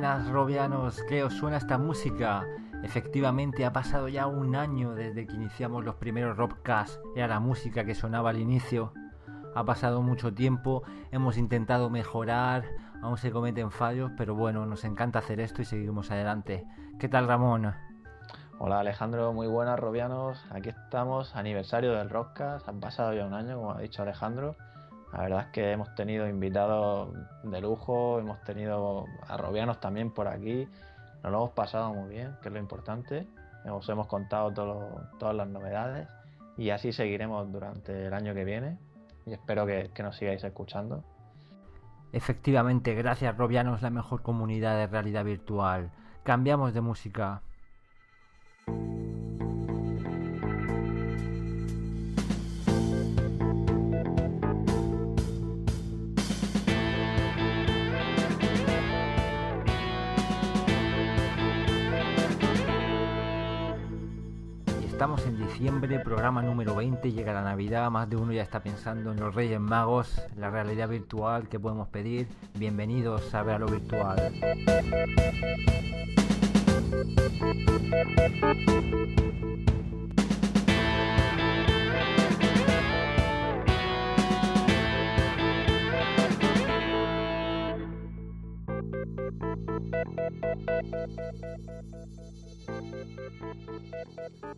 Buenas, Robianos. ¿Qué os suena esta música? Efectivamente, ha pasado ya un año desde que iniciamos los primeros Robcasts. Era la música que sonaba al inicio. Ha pasado mucho tiempo, hemos intentado mejorar, aún se cometen fallos, pero bueno, nos encanta hacer esto y seguimos adelante. ¿Qué tal, Ramón? Hola Alejandro, muy buenas Robianos. Aquí estamos, aniversario del Rockcast. Han pasado ya un año, como ha dicho Alejandro. La verdad es que hemos tenido invitados de lujo, hemos tenido a Robianos también por aquí. Nos lo hemos pasado muy bien, que es lo importante. Os hemos contado todas las novedades y así seguiremos durante el año que viene. Y espero que, que nos sigáis escuchando. Efectivamente, gracias Robianos, la mejor comunidad de realidad virtual. Cambiamos de música. Estamos en diciembre, programa número 20, llega la Navidad, más de uno ya está pensando en los Reyes Magos, la realidad virtual que podemos pedir. Bienvenidos a Ver lo Virtual.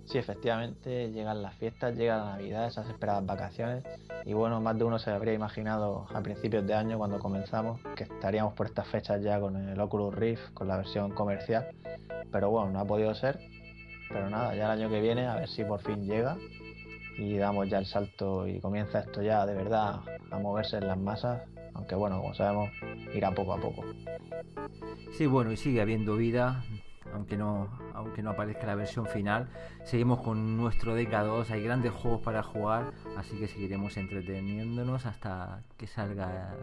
Sí, efectivamente, llegan las fiestas, llega la Navidad, esas esperadas vacaciones. Y bueno, más de uno se habría imaginado a principios de año, cuando comenzamos, que estaríamos por estas fechas ya con el Oculus Rift, con la versión comercial. Pero bueno, no ha podido ser. Pero nada, ya el año que viene, a ver si por fin llega y damos ya el salto y comienza esto ya de verdad a moverse en las masas. Aunque bueno, como sabemos, irá poco a poco. Sí, bueno, y sigue habiendo vida aunque no, aunque no aparezca la versión final. Seguimos con nuestro DK2, hay grandes juegos para jugar, así que seguiremos entreteniéndonos hasta que salga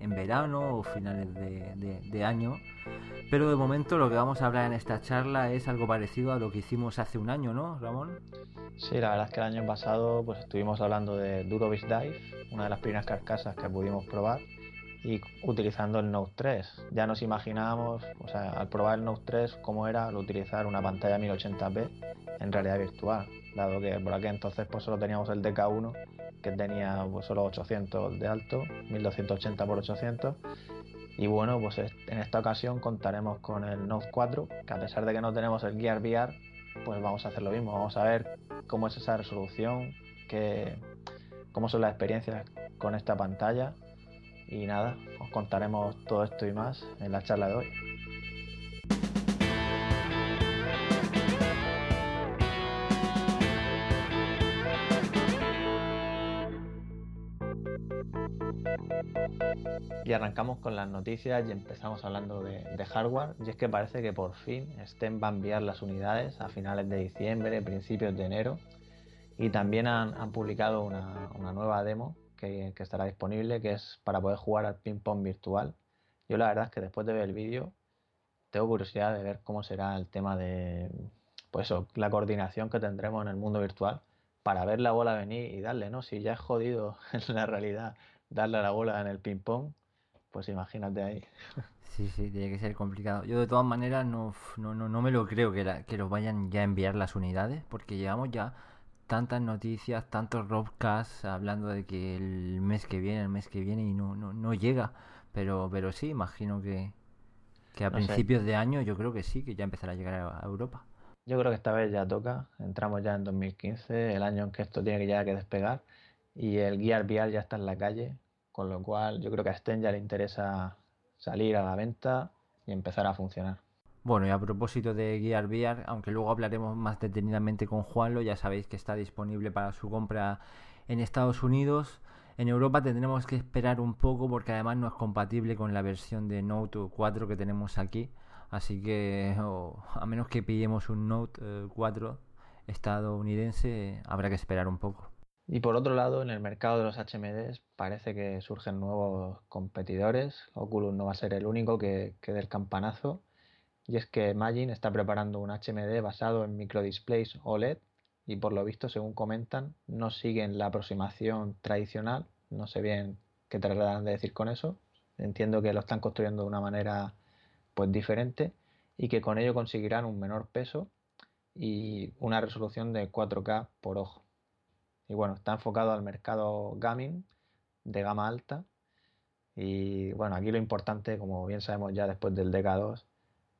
en verano o finales de, año. Pero de momento lo que vamos a hablar en esta charla es algo parecido a lo que hicimos hace un año, ¿no, Ramón? Sí, la verdad es que el año pasado pues estuvimos hablando de Durovis Dive, una de las primeras carcasas que pudimos probar y utilizando el Note 3. Ya nos imaginábamos, o sea, al probar el Note 3, cómo era utilizar una pantalla 1080p en realidad virtual, dado que por aquel entonces pues solo teníamos el DK1 que tenía pues, solo 800 de alto, 1280 x 800 y bueno, pues en esta ocasión contaremos con el Note 4, que a pesar de que no tenemos el Gear VR, pues vamos a hacer lo mismo, vamos a ver cómo es esa resolución, qué, cómo son las experiencias con esta pantalla y nada, os contaremos todo esto y más en la charla de hoy. Y arrancamos con las noticias y empezamos hablando de, hardware. Y es que parece que por fin STEM va a enviar las unidades a finales de diciembre, principios de enero. Y también han, publicado una, una, nueva demo que, estará disponible, que es para poder jugar al ping pong virtual. Yo la verdad es que después de ver el vídeo tengo curiosidad de ver cómo será el tema de pues la coordinación que tendremos en el mundo virtual para ver la bola venir y darle, ¿no? Si ya es jodido en la realidad darle a la bola en el ping pong, pues imagínate ahí. Sí, sí, tiene que ser complicado. Yo de todas maneras no, no, no, me lo creo que, que los vayan ya a enviar las unidades, porque llevamos ya tantas noticias, tantos roadcasts hablando de que el mes que viene, el mes que viene y no, no, no llega. Pero, pero sí, imagino que, que a principios de año yo creo que sí, que ya empezará a llegar a, Europa. Yo creo que esta vez ya toca, entramos ya en 2015, el año en que esto tiene que ya que despegar y el Gear VR ya está en la calle, con lo cual yo creo que a Sten ya le interesa salir a la venta y empezar a funcionar. Bueno, y a propósito de Gear VR, aunque luego hablaremos más detenidamente con Juanlo, ya sabéis que está disponible para su compra en Estados Unidos. En Europa tendremos que esperar un poco porque además no es compatible con la versión de Note 4 que tenemos aquí. Así que a menos que pillemos un Note 4 eh, estadounidense, habrá que esperar un poco. Y por otro lado, en el mercado de los HMDs parece que surgen nuevos competidores. Oculus no va a ser el único que, que dé el campanazo y es que Magin está preparando un HMD basado en microdisplays OLED y por lo visto, según comentan, no siguen la aproximación tradicional. No sé bien qué tratan de decir con eso. Entiendo que lo están construyendo de una manera pues diferente y que con ello conseguirán un menor peso y una resolución de 4K por ojo. Y bueno, está enfocado al mercado gaming de gama alta. Y bueno, aquí lo importante, como bien sabemos ya después del DK2,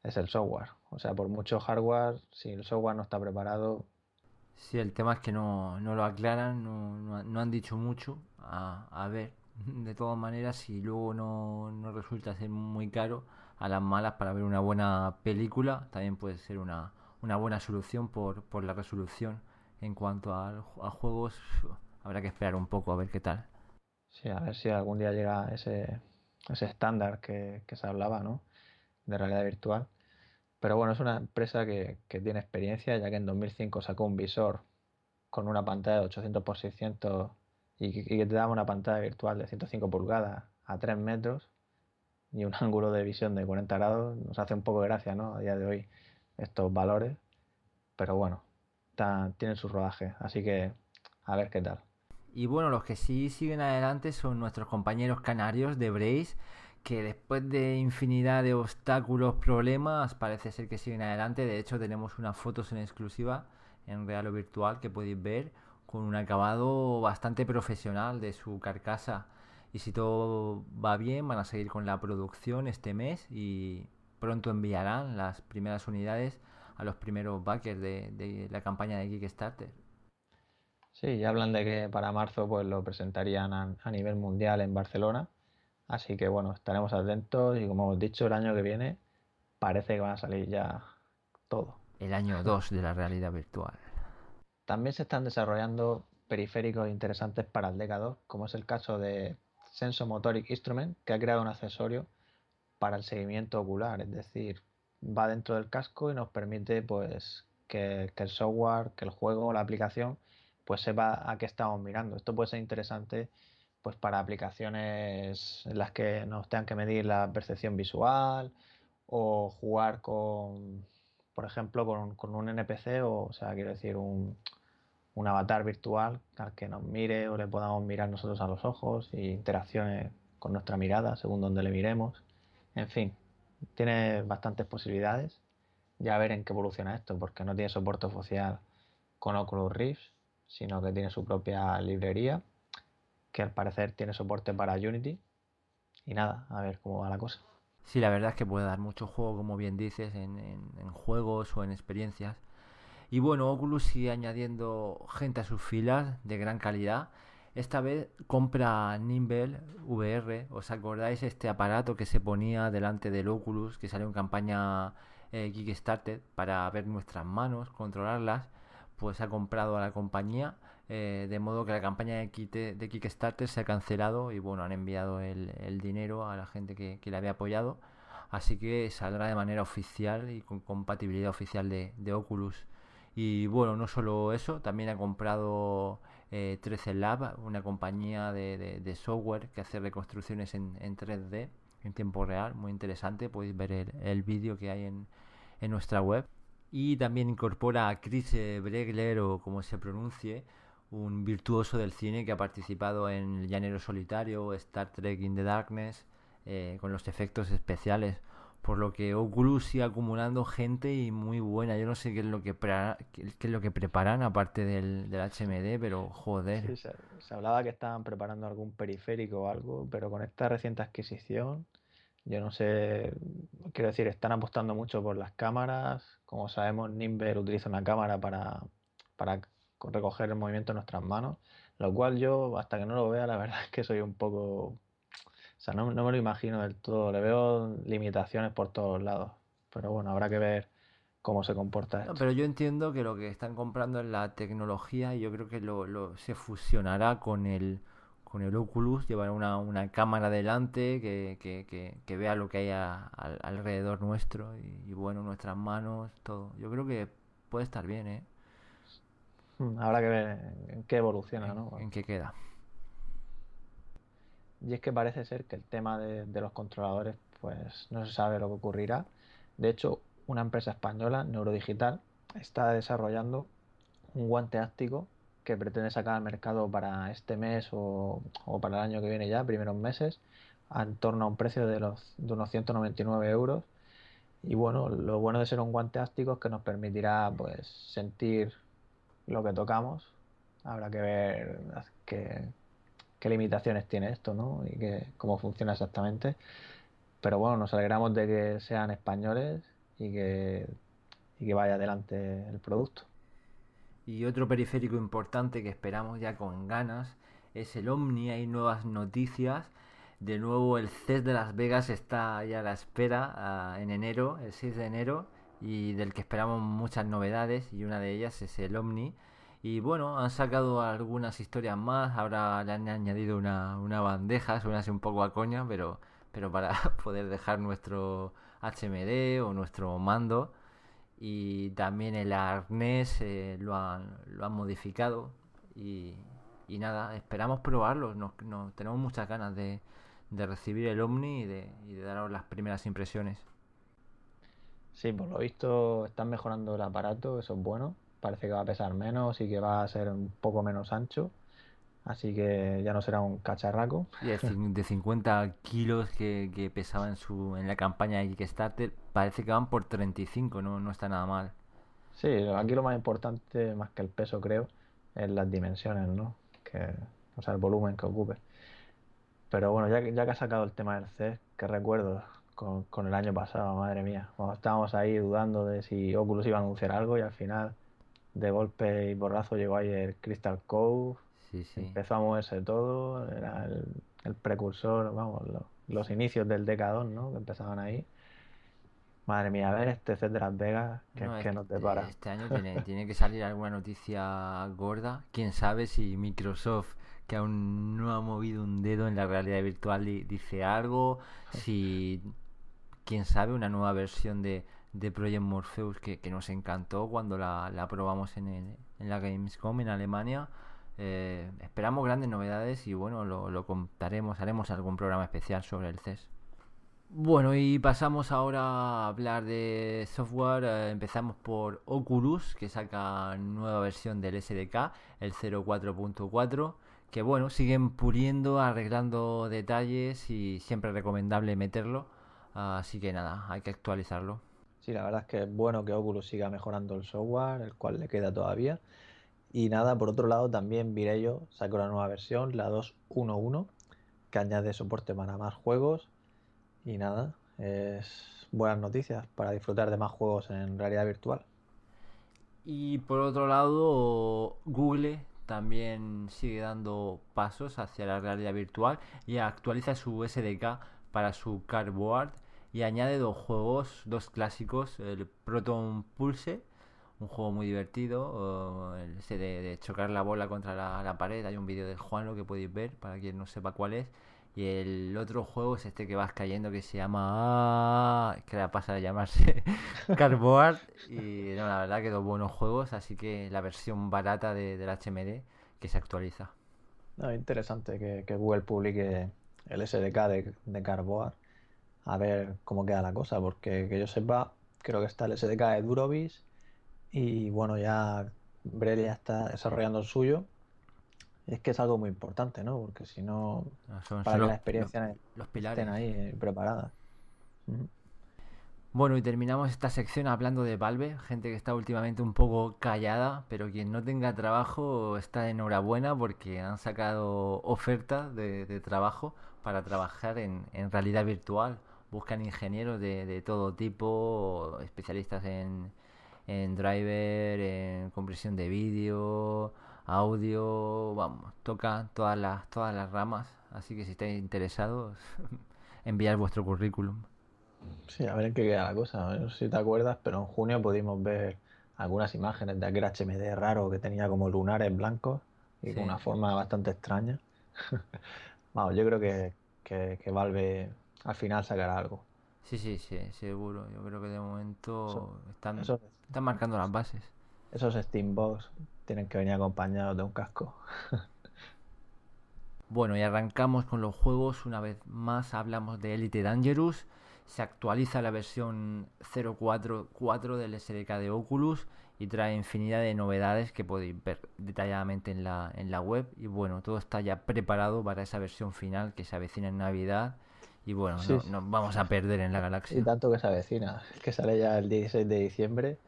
es el software. O sea, por mucho hardware, si el software no está preparado... Sí, el tema es que no, lo aclaran, no, han dicho mucho. A, ver, de todas maneras, si luego no, no resulta ser muy caro, a las malas para ver una buena película, también puede ser una, una buena solución por, por la resolución. En cuanto a, juegos, habrá que esperar un poco a ver qué tal. Sí, a ver si algún día llega ese, ese estándar que, se hablaba, ¿no? De realidad virtual. Pero bueno, es una empresa que, tiene experiencia, ya que en 2005 sacó un visor con una pantalla de 800 x 600 y, y que te daba una pantalla virtual de 105 pulgadas a 3 metros y un ángulo de visión de 40 grados. Nos hace un poco de gracia, ¿no? A día de hoy estos valores. Pero bueno, tienen su rodaje. Así que a ver qué tal. Y bueno, los que sí siguen adelante son nuestros compañeros canarios de Brace, que después de infinidad de obstáculos, problemas, parece ser que siguen adelante. De hecho, tenemos unas fotos en exclusiva en real o virtual que podéis ver con un acabado bastante profesional de su carcasa. Y si todo va bien, van a seguir con la producción este mes y pronto enviarán las primeras unidades a los primeros backers de, la campaña de Kickstarter. Sí, ya hablan de que para marzo pues lo presentarían a, nivel mundial en Barcelona. Así que bueno, estaremos atentos y como hemos dicho, el año que viene parece que van a salir ya todo. El año 2 de la realidad virtual. También se están desarrollando periféricos interesantes para el DK2, como es el caso de Sensomotoric Instrument, que ha creado un accesorio para el seguimiento ocular, es decir, va dentro del casco y nos permite pues que, el software, que el juego, la aplicación, pues sepa a qué estamos mirando. Esto puede ser interesante pues para aplicaciones en las que nos tengan que medir la percepción visual o jugar con, por ejemplo, con, un NPC o, o sea, quiero decir, un, un avatar virtual al que nos mire o le podamos mirar nosotros a los ojos y interacciones con nuestra mirada según donde le miremos. En fin, tiene bastantes posibilidades. Ya a ver en qué evoluciona esto, porque no tiene soporte oficial con Oculus Rift, sino que tiene su propia librería, que al parecer tiene soporte para Unity. Y nada, a ver cómo va la cosa. Sí, la verdad es que puede dar mucho juego, como bien dices, en, juegos o en experiencias. Y bueno, Oculus sigue añadiendo gente a sus filas de gran calidad esta vez compra Nimble VR. ¿Os acordáis este aparato que se ponía delante del Oculus, que salió en campaña eh, Kickstarter para ver nuestras manos, controlarlas? Pues ha comprado a la compañía, eh, de modo que la campaña de, de, Kickstarter se ha cancelado y bueno, han enviado el, dinero a la gente que, le había apoyado. Así que saldrá de manera oficial y con compatibilidad oficial de, Oculus. Y bueno, no solo eso, también ha comprado 13 eh, Lab, una compañía de, software que hace reconstrucciones en, 3D en tiempo real, muy interesante, podéis ver el, vídeo que hay en, nuestra web. Y también incorpora a Chris Bregler, o como se pronuncie, un virtuoso del cine que ha participado en El Llanero Solitario, Star Trek in the Darkness, eh, con los efectos especiales por lo que Oculus sigue acumulando gente y muy buena. Yo no sé qué es lo que, preparan aparte del, del HMD, pero joder. se, hablaba que estaban preparando algún periférico o algo, pero con esta reciente adquisición, yo no sé, quiero decir, están apostando mucho por las cámaras. Como sabemos, Nimber utiliza una cámara para, para recoger el movimiento de nuestras manos, lo cual yo, hasta que no lo vea, la verdad es que soy un poco o sea, no, me lo imagino del todo. Le veo limitaciones por todos lados. Pero bueno, habrá que ver cómo se comporta esto. pero yo entiendo que lo que están comprando es la tecnología y yo creo que lo, se fusionará con el con el Oculus, llevará una, cámara delante que, vea lo que hay alrededor nuestro y, bueno, nuestras manos, todo. Yo creo que puede estar bien, ¿eh? Hmm, habrá que ver en qué evoluciona, ¿no? En qué queda. Y es que parece ser que el tema de, los controladores, pues no se sabe lo que ocurrirá. De hecho, una empresa española, Neurodigital, está desarrollando un guante áptico que pretende sacar al mercado para este mes o, para el año que viene ya, primeros meses, en torno a un precio de, los, de unos 199 euros y bueno, lo bueno de ser un guante ástico es que nos permitirá pues sentir lo que tocamos. Habrá que ver qué, limitaciones tiene esto, ¿no? Y que, cómo funciona exactamente. Pero bueno, nos alegramos de que sean españoles y que, y que vaya adelante el producto. Y otro periférico importante que esperamos ya con ganas es el Omni. Hay nuevas noticias. De nuevo el CES de Las Vegas está ya a la espera en enero, el 6 de enero, y del que esperamos muchas novedades y una de ellas es el Omni. Y bueno, han sacado algunas historias más, ahora le han añadido una, una bandeja, suena así un poco a coña, pero, pero para poder dejar nuestro HMD o nuestro mando. Y también el arnés eh, lo, han, lo han modificado. Y, nada, esperamos probarlo. Nos, tenemos muchas ganas de, de recibir el Omni y de, y de daros las primeras impresiones. Sí, por lo visto están mejorando el aparato, eso es bueno. Parece que va a pesar menos y que va a ser un poco menos ancho. Así que ya no será un cacharraco. Y de 50 kilos que, que pesaba en, su, en la campaña de Kickstarter, parece que van por 35, no, no está nada mal. Sí, aquí lo más importante, más que el peso, creo, es las dimensiones, ¿no? Que, o sea, el volumen que ocupe. Pero bueno, ya, ya que ha sacado el tema del CES, que recuerdo con, con el año pasado, madre mía, cuando estábamos ahí dudando de si Oculus iba a anunciar algo y al final, de golpe y borrazo, llegó ahí el Crystal Cove Empezó a moverse todo, era el, precursor, vamos, los inicios del Decadón, ¿no? Que empezaban ahí. Madre mía, a ver este set de Las Vegas, que, no, que nos depara. Este año tiene, tiene que salir alguna noticia gorda. Quién sabe si Microsoft, que aún no ha movido un dedo en la realidad virtual, dice algo. Si, quién sabe, una nueva versión de, de Project Morpheus que, nos encantó cuando la, la probamos en, el, en la Gamescom en Alemania. Eh, esperamos grandes novedades y bueno, lo, contaremos, haremos algún programa especial sobre el CES. Bueno, y pasamos ahora a hablar de software. Eh, empezamos por Oculus, que saca nueva versión del SDK, el 04.4, que bueno, siguen puliendo, arreglando detalles y siempre recomendable meterlo. Así que nada, hay que actualizarlo. Sí, la verdad es que es bueno que Oculus siga mejorando el software, el cual le queda todavía. Y nada, por otro lado también Virello sacó la nueva versión, la 2.1.1, que añade soporte para más juegos. Y nada, es buenas noticias para disfrutar de más juegos en realidad virtual. Y por otro lado, Google también sigue dando pasos hacia la realidad virtual y actualiza su SDK para su Cardboard y añade dos juegos, dos clásicos, el Proton Pulse un juego muy divertido, ese de, chocar la bola contra la, pared, hay un vídeo de Juan lo que podéis ver para quien no sepa cuál es. Y el otro juego es este que vas cayendo que se llama... que la pasa de llamarse Cardboard. Y no, la verdad que dos buenos juegos, así que la versión barata de, del HMD que se actualiza. No, interesante que, Google publique el SDK de, de Cardboard. A ver cómo queda la cosa, porque que yo sepa, creo que está el SDK de Durovis y bueno, ya Brel ya está desarrollando el suyo. Es que es algo muy importante, ¿no? Porque si no, ah, para que la experiencia los, pilares. estén ahí eh, preparadas. Bueno, y terminamos esta sección hablando de Valve, gente que está últimamente un poco callada, pero quien no tenga trabajo está enhorabuena porque han sacado ofertas de, trabajo para trabajar en, en, realidad virtual. Buscan ingenieros de, de todo tipo, especialistas en, en driver, en compresión de vídeo, audio, vamos, toca todas las, todas las ramas, así que si estáis interesados, enviar vuestro currículum. Sí, a ver en qué queda la cosa, no sé si te acuerdas, pero en junio pudimos ver algunas imágenes de aquel HMD raro que tenía como lunares blancos y con una forma bastante extraña. vamos, yo creo que, que, que Valve al final sacará algo. Sí, sí, sí, seguro. Yo creo que de momento están, están marcando las bases. Esos Steambox tienen que venir acompañados de un casco. bueno, y arrancamos con los juegos. Una vez más hablamos de Elite Dangerous. Se actualiza la versión 0.4.4 del SDK de Oculus y trae infinidad de novedades que podéis ver detalladamente en la, en la web. Y bueno, todo está ya preparado para esa versión final que se avecina en Navidad Y bueno, nos vamos a perder en la galaxia. Y tanto que se avecina, que sale ya el 16 de diciembre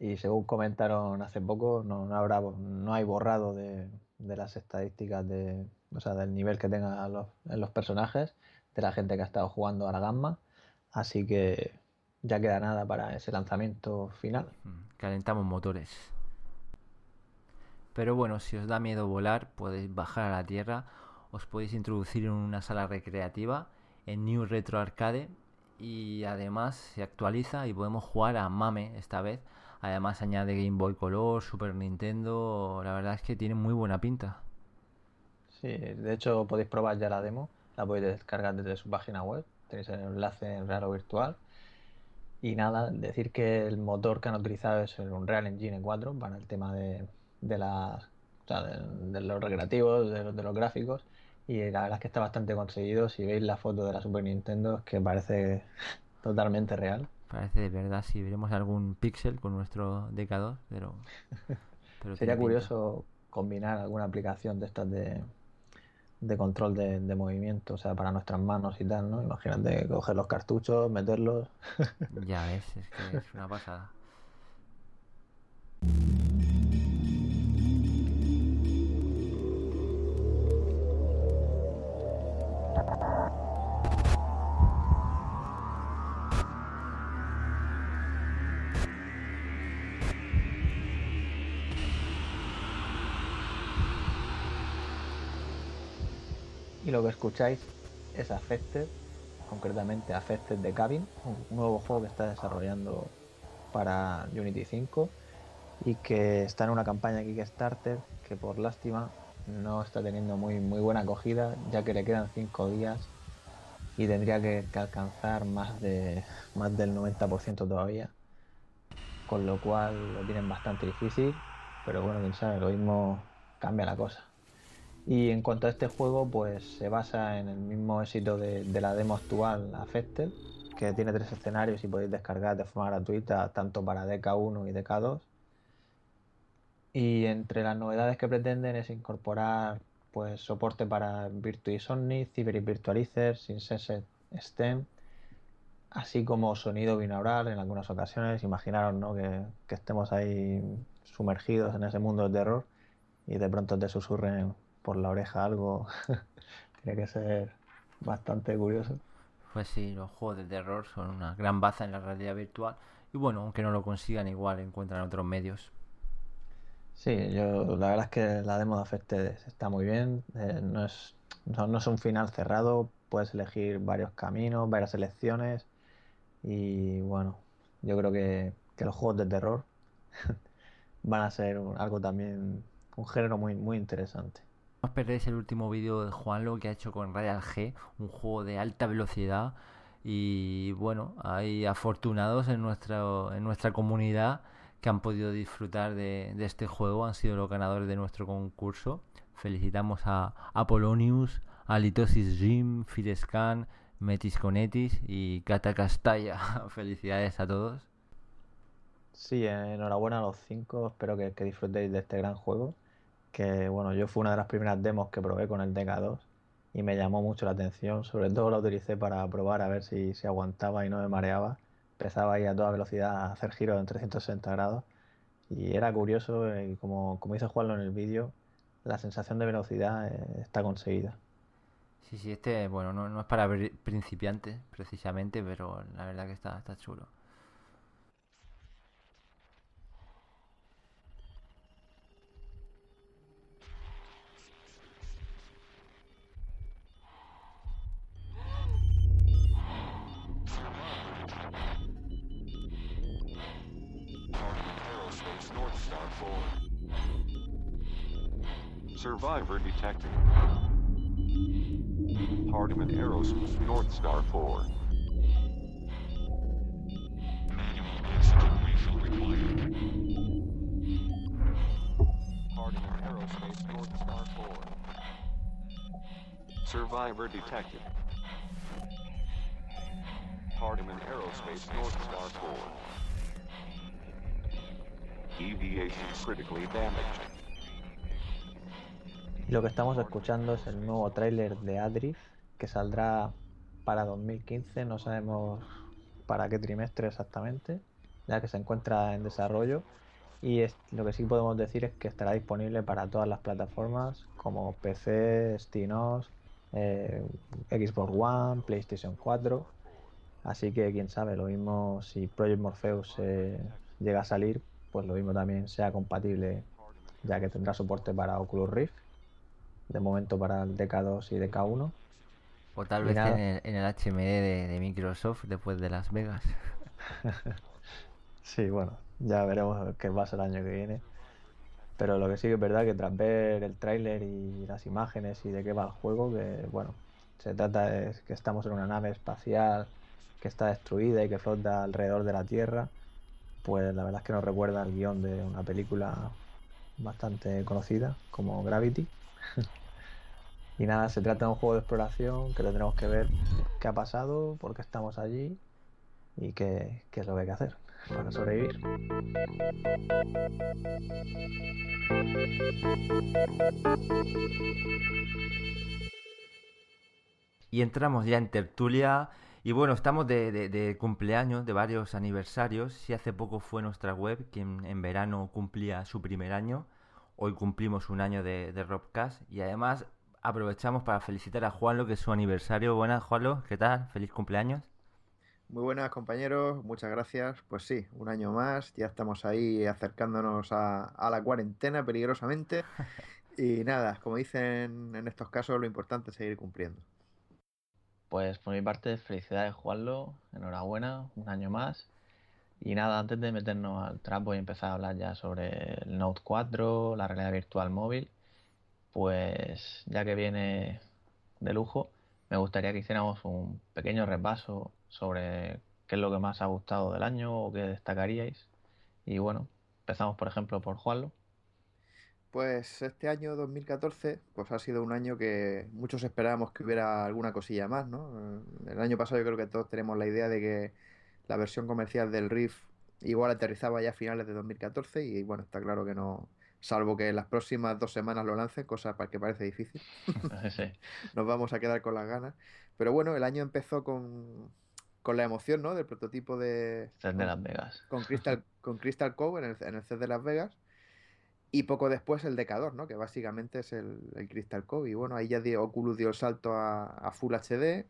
y según comentaron hace poco, no, no habrá, no hay borrado de, de, las estadísticas de, o sea, del nivel que tengan los, en los personajes, de la gente que ha estado jugando a la gamma. Así que ya queda nada para ese lanzamiento final. Mm, calentamos motores. Pero bueno, si os da miedo volar, podéis bajar a la Tierra, os podéis introducir en una sala recreativa en New Retro Arcade y además se actualiza y podemos jugar a Mame esta vez. Además añade Game Boy Color, Super Nintendo, la verdad es que tiene muy buena pinta. Sí, de hecho podéis probar ya la demo, la podéis descargar desde su página web, tenéis el enlace en Raro Virtual. Y nada, decir que el motor que han utilizado es el Unreal Engine 4 para el tema de, de, las, de, los recreativos, de los gráficos y la verdad es que está bastante conseguido. Si veis la foto de la Super Nintendo, es que parece totalmente real. Parece de verdad, si veremos algún pixel con nuestro DK2, pero... Sería curioso combinar alguna aplicación de estas de, de control de, de, movimiento, o sea, para nuestras manos y tal, ¿no? Imagínate coger los cartuchos, meterlos. ya ves, es que es una pasada. Y lo que escucháis es Affected, concretamente Affected de Cabin, un nuevo juego que está desarrollando para Unity 5 y que está en una campaña Kickstarter que por lástima no está teniendo muy, muy buena acogida ya que le quedan 5 días y tendría que, alcanzar más, de, más del 90% todavía con lo cual lo tienen bastante difícil pero bueno, quién sabe, lo mismo cambia la cosa. Y en cuanto a este juego, pues se basa en el mismo éxito de, la demo actual, Affected, que tiene tres escenarios y podéis descargar de forma gratuita tanto para DK1 y DK2. Y entre las novedades que pretenden es incorporar pues soporte para Virtuis Omni, Cyber Virtualizer, Synsensed STEM, así como sonido binaural en algunas ocasiones. Imaginaros ¿no? que, que estemos ahí sumergidos en ese mundo de terror y de pronto te susurren por la oreja algo, tiene que ser bastante curioso. Pues sí, los juegos de terror son una gran baza en la realidad virtual y bueno, aunque no lo consigan igual encuentran otros medios. Sí, yo la verdad es que la demo de Affected está muy bien, eh, no, es, no, es un final cerrado, puedes elegir varios caminos, varias elecciones y bueno, yo creo que, que los juegos de terror van a ser algo también, un género muy, muy interesante. Os perdéis el último vídeo de Juanlo que ha hecho con Rayal G, un juego de alta velocidad. Y bueno, hay afortunados en nuestra, en nuestra comunidad que han podido disfrutar de, este juego, han sido los ganadores de nuestro concurso. Felicitamos a Apolonius, a Litosis Jim, Firescan, Metis Conetis y Cata Castalla. Felicidades a todos. Sí, enhorabuena a los cinco, espero que disfrutéis de este gran juego que bueno, yo fue una de las primeras demos que probé con el DK2 y me llamó mucho la atención, sobre todo la utilicé para probar a ver si se aguantaba y no me mareaba. Empezaba ahí a toda velocidad a hacer giros en 360 grados y era curioso y como, como hice jugarlo en el vídeo, la sensación de velocidad eh, está conseguida. Sí, sí, este, bueno, no, no es para principiantes precisamente, pero la verdad que está, está chulo. Survivor detected. Hardiman Aerospace, North Star 4. Manual oxygen refill required. Hardiman Aerospace, North Star 4. Survivor detected. Hardiman Aerospace, North Star 4. Deviation critically damaged. Lo que estamos escuchando es el nuevo tráiler de Adrift que saldrá para 2015, no sabemos para qué trimestre exactamente, ya que se encuentra en desarrollo. Y lo que sí podemos decir es que estará disponible para todas las plataformas como PC, SteamOS, eh, Xbox One, PlayStation 4. Así que quién sabe, lo mismo si Project Morpheus eh, llega a salir, pues lo mismo también sea compatible, ya que tendrá soporte para Oculus Rift, de momento para el DK2 y DK1. O tal Y vez en el, en el HMD de, de Microsoft después de Las Vegas. Sí, bueno, ya veremos qué pasa el año que viene. Pero lo que sí que es verdad que tras ver el tráiler y las imágenes y de qué va el juego, que bueno, se trata de que estamos en una nave espacial que está destruida y que flota alrededor de la Tierra, pues la verdad es que nos recuerda al guion de una película bastante conocida como Gravity. Y nada, se trata de un juego de exploración que tendremos que ver qué ha pasado, por qué estamos allí y qué, qué es lo que hay que hacer para sobrevivir. Y entramos ya en tertulia. Y bueno, estamos de, de- cumpleaños, de varios aniversarios. Si hace poco fue nuestra web, quien en verano cumplía su primer año. Hoy cumplimos un año de, de Robcast. Y además aprovechamos para felicitar a Juanlo, que es su aniversario. Buenas, Juanlo, ¿qué tal? Feliz cumpleaños. Muy buenas compañeros, muchas gracias. Pues sí, un año más, ya estamos ahí acercándonos a, a la cuarentena peligrosamente. Y nada, como dicen en estos casos, lo importante es seguir cumpliendo. Pues por mi parte, felicidades Juanlo, enhorabuena, un año más. Y nada, antes de meternos al trapo y empezar a hablar ya sobre el Note 4, la realidad virtual móvil, pues ya que viene de lujo, me gustaría que hiciéramos un pequeño repaso sobre qué es lo que más ha gustado del año o qué destacaríais. Y bueno, empezamos por ejemplo por Juanlo. Pues este año 2014, pues ha sido un año que muchos esperábamos que hubiera alguna cosilla más, ¿no? Eh, El año pasado yo creo que todos tenemos la idea de que la versión comercial del Rift igual aterrizaba ya a finales de 2014 y bueno, está claro que no, salvo que en las próximas dos semanas lo lancen, cosa pa- que parece difícil. Sí. nos vamos a quedar con las ganas. Pero bueno, el año empezó con, con la emoción, ¿no? Del prototipo de... Set de Las Vegas. Con Crystal, con Crystal Cove en el, en el CES de Las Vegas. Y poco después el Decador, ¿no? Que básicamente es el, el Crystal Cove. Y bueno, ahí ya dio, Oculus dio el salto a, a Full HD.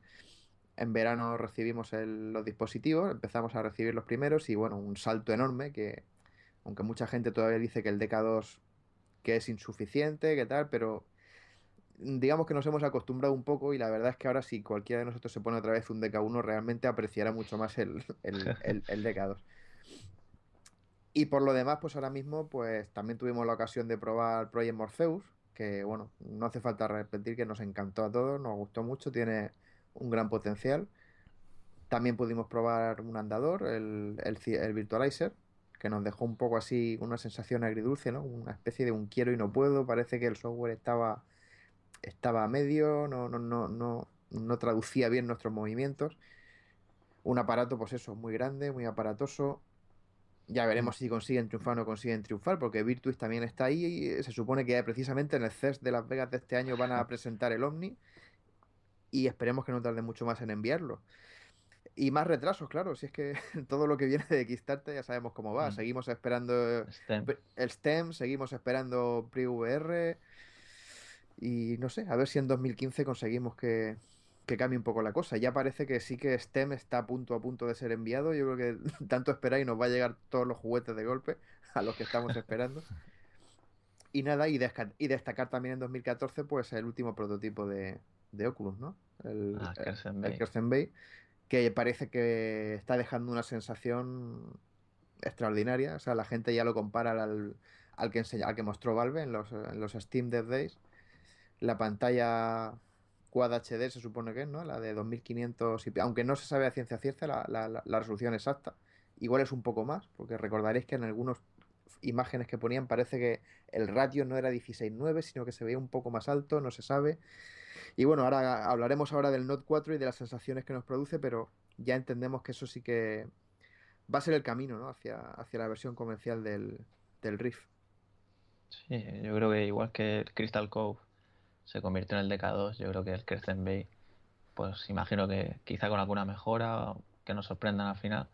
En verano recibimos el- los dispositivos, empezamos a recibir los primeros y bueno, un salto enorme que, aunque mucha gente todavía dice que el DK2 que es insuficiente, que tal, pero digamos que nos hemos acostumbrado un poco y la verdad es que ahora si cualquiera de nosotros se pone otra vez un DK1 realmente apreciará mucho más el, el, el, el DK2. Y por lo demás, pues ahora mismo pues también tuvimos la ocasión de probar Project Morpheus, que bueno, no hace falta repetir que nos encantó a todos, nos gustó mucho, tiene un gran potencial. También pudimos probar un andador, el, el Virtualizer, que nos dejó un poco así una sensación agridulce, ¿no? Una especie de un quiero y no puedo, parece que el software estaba estaba a medio, no, no, no, no, no traducía bien nuestros movimientos. Un aparato, pues eso, muy grande, muy aparatoso. Ya veremos si consiguen triunfar o no consiguen triunfar, porque Virtus también está ahí y se supone que precisamente en el CES de Las Vegas de este año van a presentar el Omni y esperemos que no tarde mucho más en enviarlo. Y más retrasos, claro, si es que todo lo que viene de Kickstarter ya sabemos cómo va. Mm. Seguimos esperando STEM. el STEM, seguimos esperando PreVR y no sé, a ver si en 2015 conseguimos que, que cambie un poco la cosa. Ya parece que sí que STEM está a punto a punto de ser enviado. Yo creo que tanto esperar y nos va a llegar todos los juguetes de golpe a los que estamos esperando. Y nada, y, destacar también en 2014 pues el último prototipo de, de Oculus, ¿no? El, Ah, Kersen el Bay. Que parece que está dejando una sensación extraordinaria. O sea, la gente ya lo compara al, al que, enseña- al que mostró Valve en los, en los Steam Dev Days. La pantalla Quad HD se supone que es, ¿no? La de 2500, y aunque no se sabe a ciencia cierta la- la- la resolución exacta. Igual es un poco más, porque recordaréis que en algunas imágenes que ponían parece que el ratio no era 16.9, sino que se veía un poco más alto, no se sabe. Y bueno, ahora hablaremos ahora del Note 4 y de las sensaciones que nos produce, pero ya entendemos que eso sí que va a ser el camino, ¿no? Hacia, hacia la versión comercial del, del Rift. Sí, yo creo que igual que el Crystal Cove se convirtió en el DK2, yo creo que el Kersen Bay pues imagino que quizá con alguna mejora, que nos sorprendan al final,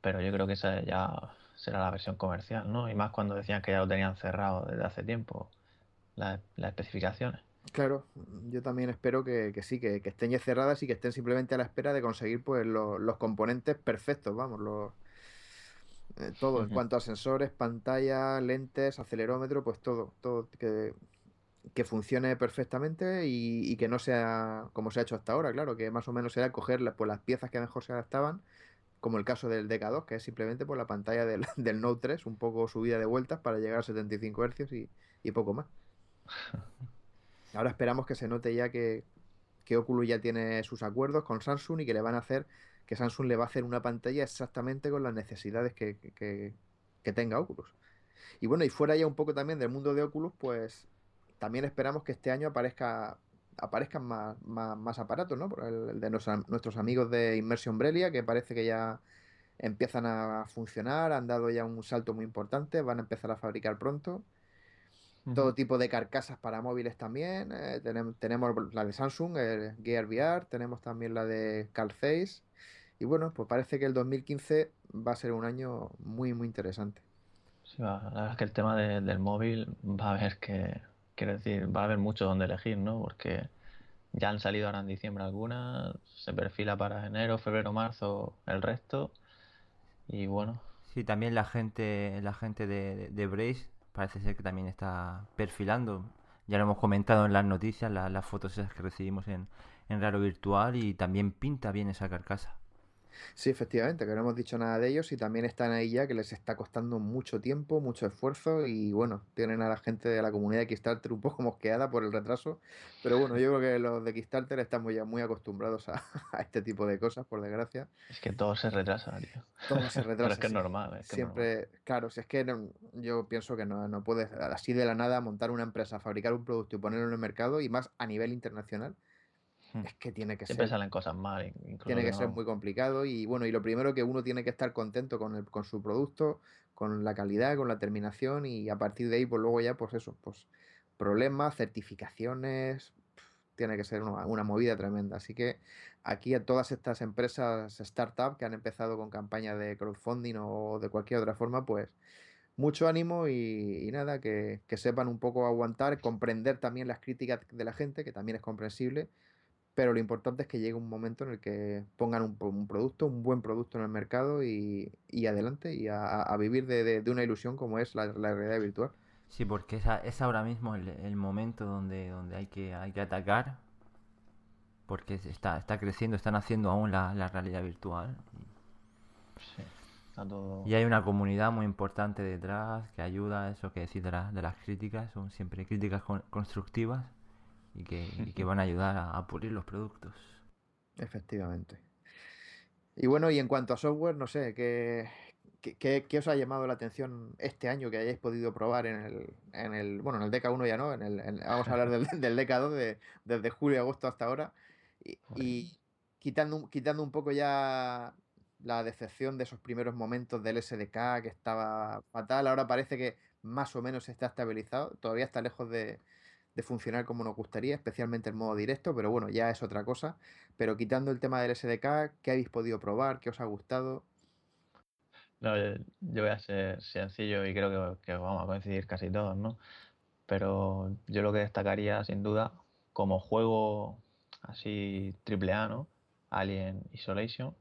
pero yo creo que esa ya será la versión comercial, ¿no? Y más cuando decían que ya lo tenían cerrado desde hace tiempo, las, las especificaciones. Claro, yo también espero que, que sí, que, que estén ya cerradas y que estén simplemente a la espera de conseguir pues los, los componentes perfectos, vamos, los, eh, todo, en cuanto a sensores, pantalla, lentes, acelerómetro, pues todo, todo que, que funcione perfectamente y, y que no sea como se ha hecho hasta ahora, claro, que más o menos sea coger la- pues, las piezas que mejor se adaptaban, como el caso del DK2, que es simplemente por la pantalla del, del Note 3, un poco subida de vueltas para llegar a 75 Hz y, y poco más. Ahora esperamos que se note ya que, que Oculus ya tiene sus acuerdos con Samsung y que le van a hacer, que Samsung le va a hacer una pantalla exactamente con las necesidades que, que- tenga Oculus. Y bueno, y fuera ya un poco también del mundo de Oculus, pues también esperamos que este año aparezca aparezcan más, más, aparatos, ¿no? Por el, de nuestros amigos de Immersion Brelia, que parece que ya empiezan a funcionar, han dado ya un salto muy importante, van a empezar a fabricar pronto todo tipo de carcasas para móviles también. eh, tenemos, tenemos la de Samsung, el Gear VR, tenemos también la de Calface. Y bueno, pues parece que el 2015 va a ser un año muy, muy interesante. Sí, va, la verdad es que el tema de- del móvil va a haber que, quiero decir, va a haber mucho donde elegir, ¿no? Porque ya han salido ahora en diciembre algunas, se perfila para enero, febrero, marzo el resto. Y bueno, Sí, también la gente, la gente de, de, de Brace parece ser que también está perfilando. Ya lo hemos comentado en las noticias, la- las fotos esas que recibimos en, en Raro Virtual y también pinta bien esa carcasa. Sí, efectivamente, que no hemos dicho nada de ellos y también están ahí ya que les está costando mucho tiempo, mucho esfuerzo y bueno, tienen a la gente de la comunidad de Kickstarter un poco mosqueada por el retraso, pero bueno, yo creo que los de Kickstarter estamos ya muy acostumbrados a, a este tipo de cosas, por desgracia. es que todo se retrasa, tío. Todo se Pero retrasa. es que es sí. normal, es que es normal. Siempre, claro, si es que no- yo pienso que no, no puedes así de la nada montar una empresa, fabricar un producto y ponerlo en el mercado y más a nivel internacional. Es que tiene que Siempre ser, salen cosas mal, tiene que ser muy complicado y bueno, y lo primero que uno tiene que estar contento con el, con su producto, con la calidad, con la terminación y a partir de ahí pues luego ya pues eso, pues problemas, certificaciones, tiene que ser una, una movida tremenda. Así que aquí a todas estas empresas startup que han empezado con campañas de crowdfunding o de cualquier otra forma, pues mucho ánimo y, y nada, que, que sepan un poco aguantar, comprender también las críticas de la gente, que también es comprensible, pero lo importante es que llegue un momento en el que pongan un, pro- un producto, un buen producto en el mercado y, y adelante y a, vivir de, de- de una ilusión como es la, la realidad virtual. Sí, porque esa, es ahora mismo el, el momento donde, donde hay que, hay que atacar. Porque está, está creciendo, están haciendo aún la, la realidad virtual. Sí, está todo... Y hay una comunidad muy importante detrás que ayuda a eso que decir de, la- de las críticas. Son siempre críticas con- constructivas y que, y que van a ayudar a, a pulir los productos. Efectivamente. Y bueno, y en cuanto a software, no sé, ¿qué, qué, qué- os ha llamado la atención este año que hayáis podido probar en el, en el bueno, en el DK1 ya no, en el, en- vamos a hablar del, del DK2 de- desde julio agosto hasta ahora. Y, y quitando, quitando un poco ya la decepción de esos primeros momentos del SDK que estaba fatal, ahora parece que más o menos está estabilizado, todavía está lejos de, de funcionar como nos gustaría, especialmente el modo directo, pero bueno, ya es otra cosa. Pero quitando el tema del SDK, ¿qué habéis podido probar? ¿Qué os ha gustado? No, yo, yo voy a ser sencillo y creo que, que vamos a coincidir casi todos, ¿no? Pero yo lo que destacaría, sin duda, como juego así triple A, ¿no? Alien Isolation,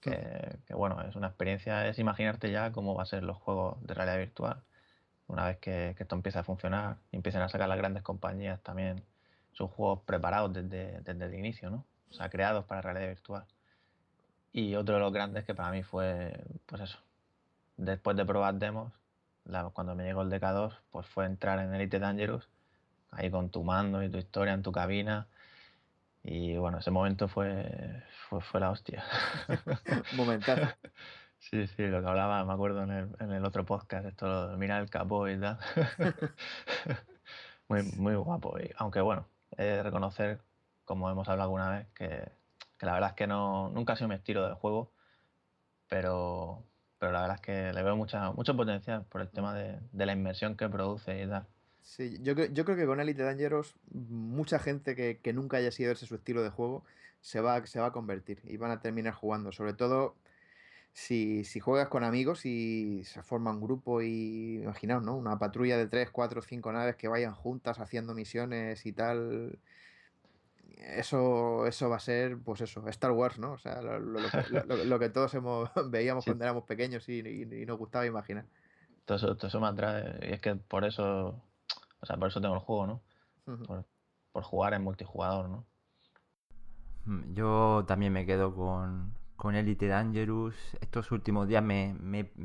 que, que, bueno, es una experiencia, es imaginarte ya cómo va a ser los juegos de realidad virtual. Una vez que, que esto empiece a funcionar y empiecen a sacar las grandes compañías también sus juegos preparados desde, desde el inicio, ¿no? O sea, creados para realidad virtual. Y otro de los grandes que para mí fue, pues eso, después de probar demos, la- cuando me llegó el DK2, pues fue entrar en Elite Dangerous, ahí con tu mando y tu historia en tu cabina. Y bueno, ese momento fue, fue, fue la hostia. Momentazo. Sí, sí, lo que hablaba, me acuerdo en el, en el otro podcast, esto de mirar el capó y tal. Muy, muy guapo. Y, aunque bueno, he de reconocer, como hemos hablado alguna vez, que, que la verdad es que no, nunca ha sido mi estilo del juego, pero, pero la verdad es que le veo mucha, mucho potencial por el tema de, de la inmersión que produce y tal. Sí, yo, creo- yo creo que con Elite Dangerous mucha gente que, que nunca haya sido ese su estilo de juego se va, se va a convertir y van a terminar jugando. Sobre todo si, si juegas con amigos y se forma un grupo y imaginaos, ¿no? Una patrulla de 3, 4, 5 naves que vayan juntas haciendo misiones y tal. Eso, eso va a ser, pues eso, Star Wars, ¿no? O sea, lo, lo- lo que, lo- lo que todos hemos, veíamos Sí. cuando éramos pequeños y, y- y nos gustaba imaginar. Todo eso, todo eso me atrae. Y es que por eso, o sea, por eso tengo el juego, ¿no? Por, por jugar en multijugador, ¿no? Mm, Yo también me quedo con, con Elite Dangerous. Estos últimos días me,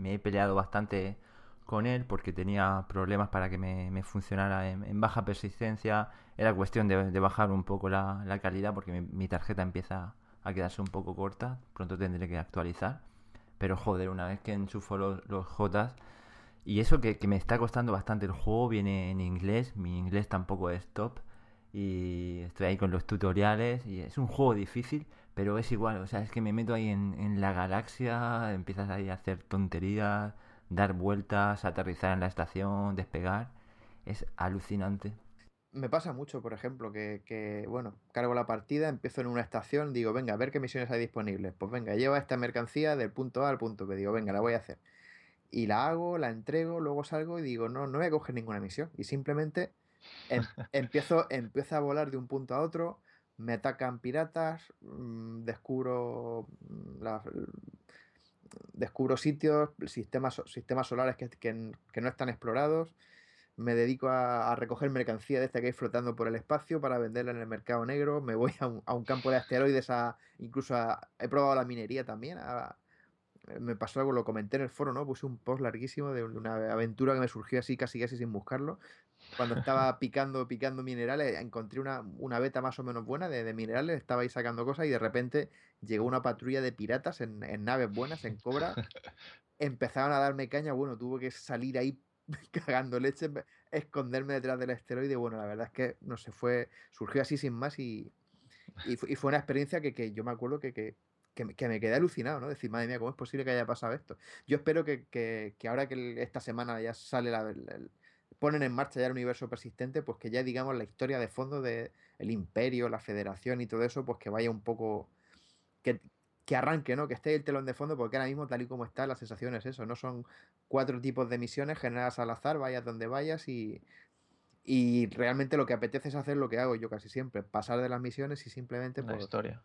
he peleado bastante con él porque tenía problemas para que me, funcionara en, baja persistencia. Era cuestión de, bajar un poco la, calidad porque mi, mi tarjeta empieza a quedarse un poco corta. Pronto tendré que actualizar. Pero joder, una vez que enchufo los, los Jotas. Y eso que, que me está costando bastante el juego, viene en inglés. Mi inglés tampoco es top y estoy ahí con los tutoriales y es un juego difícil, pero es igual, o sea, es que me meto ahí en, en la galaxia, empiezas ahí a hacer tonterías, dar vueltas, aterrizar en la estación, despegar, es alucinante. Me pasa mucho, por ejemplo, que, que, bueno, cargo la partida, empiezo en una estación, digo, venga, a ver qué misiones hay disponibles. Pues venga, lleva esta mercancía del punto A al punto B. Digo, venga, la voy a hacer. Y la hago, la entrego, luego salgo y digo, no, no voy a coger ninguna misión. Y simplemente em- empiezo, empiezo a volar de un punto a otro, me atacan piratas, mm, descubro, mm, descubro sitios, sistemas, sistemas solares que, que- no están explorados me dedico a, a recoger mercancía de esta que hay flotando por el espacio para venderla en el mercado negro, me voy a un, campo de asteroides, a, incluso a- he probado la minería también, a- me pasó algo, lo comenté en el foro, ¿no? Puse un post larguísimo de una aventura que me surgió así casi casi sin buscarlo. Cuando estaba picando, picando minerales, encontré una, una beta más o menos buena de, de minerales, estaba ahí sacando cosas y de repente llegó una patrulla de piratas en, en naves buenas, en Cobra, empezaron a darme caña, bueno, tuve que salir ahí cagando leche, me- esconderme detrás del asteroide. Bueno, la verdad es que no se fue, surgió así sin más y, y, y fue una experiencia que, que yo me acuerdo que, que, que me, que me quedé alucinado, ¿no? Decir, madre mía, ¿cómo es posible que haya pasado esto? Yo espero que, que- que ahora que esta semana ya sale la, el- ponen en marcha ya el universo persistente, pues que ya digamos la historia de fondo de el imperio, la federación y todo eso, pues que vaya un poco que, que arranque, ¿no? Que esté el telón de fondo, porque ahora mismo, tal y como está, la sensación es eso, ¿no? Son cuatro tipos de misiones generadas al azar, vayas donde vayas y, y realmente lo que apetece es hacer lo que hago yo casi siempre, pasar de las misiones y simplemente La pues, historia.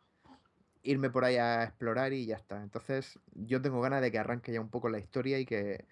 irme por ahí a explorar y ya está. Entonces, yo tengo ganas de que arranque ya un poco la historia y que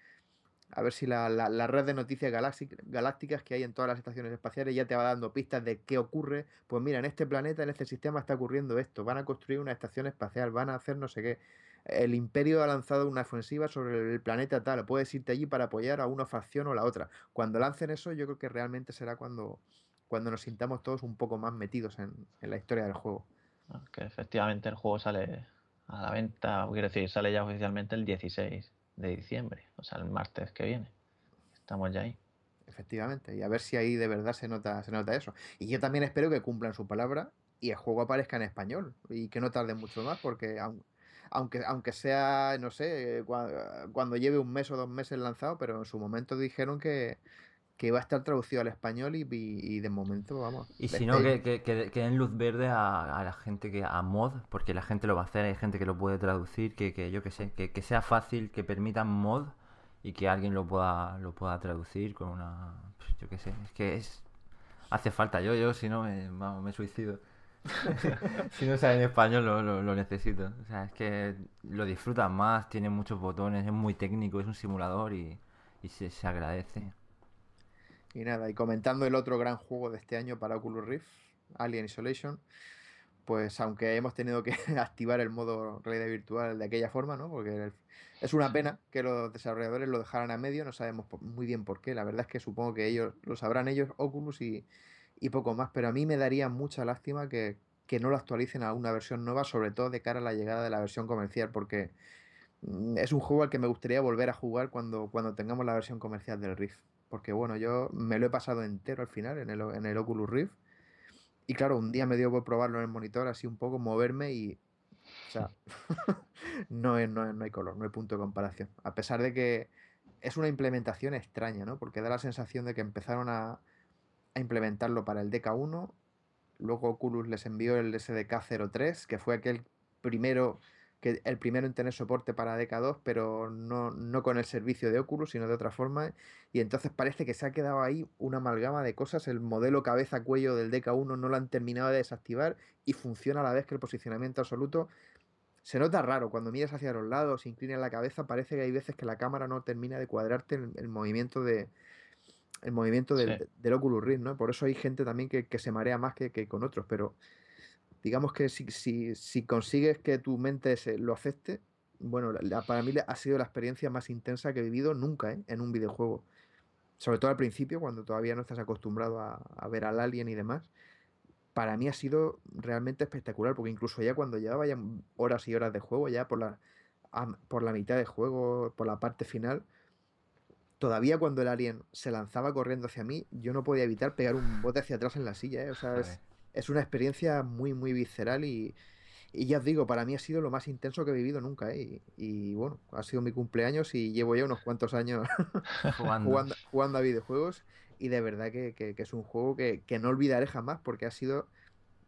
a ver si la, la- red de noticias galácticas que hay en todas las estaciones espaciales ya te va dando pistas de qué ocurre. Pues mira, en este planeta, en este sistema está ocurriendo esto. Van a construir una estación espacial, van a hacer no sé qué. El imperio ha lanzado una ofensiva sobre el planeta tal. Puedes irte allí para apoyar a una facción o la otra. Cuando lancen eso, yo creo que realmente será cuando, cuando nos sintamos todos un poco más metidos en, en la historia del juego. ¿no? Que efectivamente el juego sale a la venta, quiero decir, sale ya oficialmente el 16 de diciembre, o sea, el martes que viene. Estamos ya ahí. Efectivamente, y a ver si ahí de verdad se nota, se nota eso. Y yo también espero que cumplan su palabra y el juego aparezca en español y que no tarde mucho más, porque aun- aunque, aunque sea, no sé, cua- cuando lleve un mes o dos meses lanzado, pero en su momento dijeron que, que iba a estar traducido al español y, de momento, vamos. Y si no, que, que, den luz verde a, a la gente que a mod, porque la gente lo va a hacer, hay gente que lo puede traducir, que, que yo que sé, que, que sea fácil, que permitan mod y que alguien lo pueda, lo pueda traducir con una, pues, yo que sé, es que es hace falta. Yo, yo si no me, vamos, me suicido. si no sale en español lo, lo, lo necesito. O sea, es que lo disfrutan más, tiene muchos botones, es muy técnico, es un simulador y, y se, se agradece. Y nada, y comentando el otro gran juego de este año para Oculus Rift, Alien Isolation, pues aunque hemos tenido que activar el modo realidad virtual de aquella forma, ¿no? Porque es una pena que los desarrolladores lo dejaran a medio, no sabemos muy bien por qué. La verdad es que supongo que ellos lo sabrán ellos, Oculus y, y poco más, pero a mí me daría mucha lástima que, que no lo actualicen a una versión nueva, sobre todo de cara a la llegada de la versión comercial, porque mm, es un juego al que me gustaría volver a jugar cuando, cuando tengamos la versión comercial del Rift. Porque bueno, yo me lo he pasado entero al final en el, en el Oculus Rift. Y claro, un día me dio por probarlo en el monitor, así un poco moverme y. O sea, no, es- no, no hay color, no hay punto de comparación. A pesar de que es una implementación extraña, ¿no? Porque da la sensación de que empezaron a, a implementarlo para el DK1. Luego Oculus les envió el SDK 03, que fue aquel primero que el primero en tener soporte para DK2, pero no, no con el servicio de Oculus, sino de otra forma. Y entonces parece que se ha quedado ahí una amalgama de cosas. El modelo cabeza-cuello del DK1 no lo han terminado de desactivar y funciona a la vez que el posicionamiento absoluto. Se nota raro, cuando miras hacia los lados, se inclina la cabeza, parece que hay veces que la cámara no termina de cuadrarte el, el movimiento de el movimiento del, Sí. del Oculus Rift, ¿no? Por eso hay gente también que, que se marea más que, que con otros, pero digamos que si, si, si consigues que tu mente se, lo acepte, bueno, la- para mí ha sido la experiencia más intensa que he vivido nunca ¿eh? en un videojuego. Sobre todo al principio, cuando todavía no estás acostumbrado a, a ver al alien y demás. Para mí ha sido realmente espectacular, porque incluso ya cuando llevaba ya horas y horas de juego, ya por la, por la mitad de juego, por la parte final, todavía cuando el alien se lanzaba corriendo hacia mí, yo no podía evitar pegar un bote hacia atrás en la silla, ¿eh? O sea, es. Es una experiencia muy, muy visceral y, y ya os digo, para mí ha sido lo más intenso que he vivido nunca, ¿eh? Y, y bueno, ha sido mi cumpleaños y llevo ya unos cuantos años Jugando. jugando, jugando a videojuegos y de verdad que, que- que es un juego que, que no olvidaré jamás porque ha sido,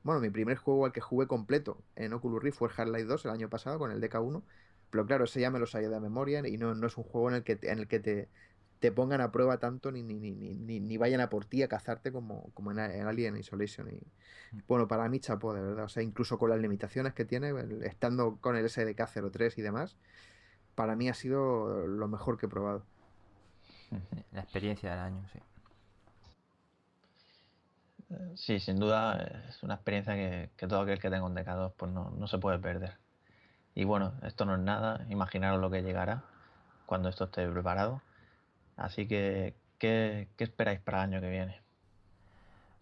bueno, mi primer juego al que jugué completo en Oculus Rift fue Half-Life 2 el año pasado con el DK1, pero claro, ese ya me lo sabía de memoria y no, no es un juego en el que, en el que te, te pongan a prueba tanto ni, ni, ni, ni, ni- ni vayan a por ti a cazarte como, como en, en Alien Isolation. Y, bueno, para mí chapó, de verdad. O sea, incluso con las limitaciones que tiene, estando con el SDK 03 y demás, para mí ha sido lo mejor que he probado. La experiencia del año, sí. Sí, sin duda es una experiencia que, que todo aquel que tenga un DK2 pues no, no se puede perder. Y bueno, esto no es nada, imaginaros lo que llegará cuando esto esté preparado. Así que, ¿qué, qué esperáis para el año que viene?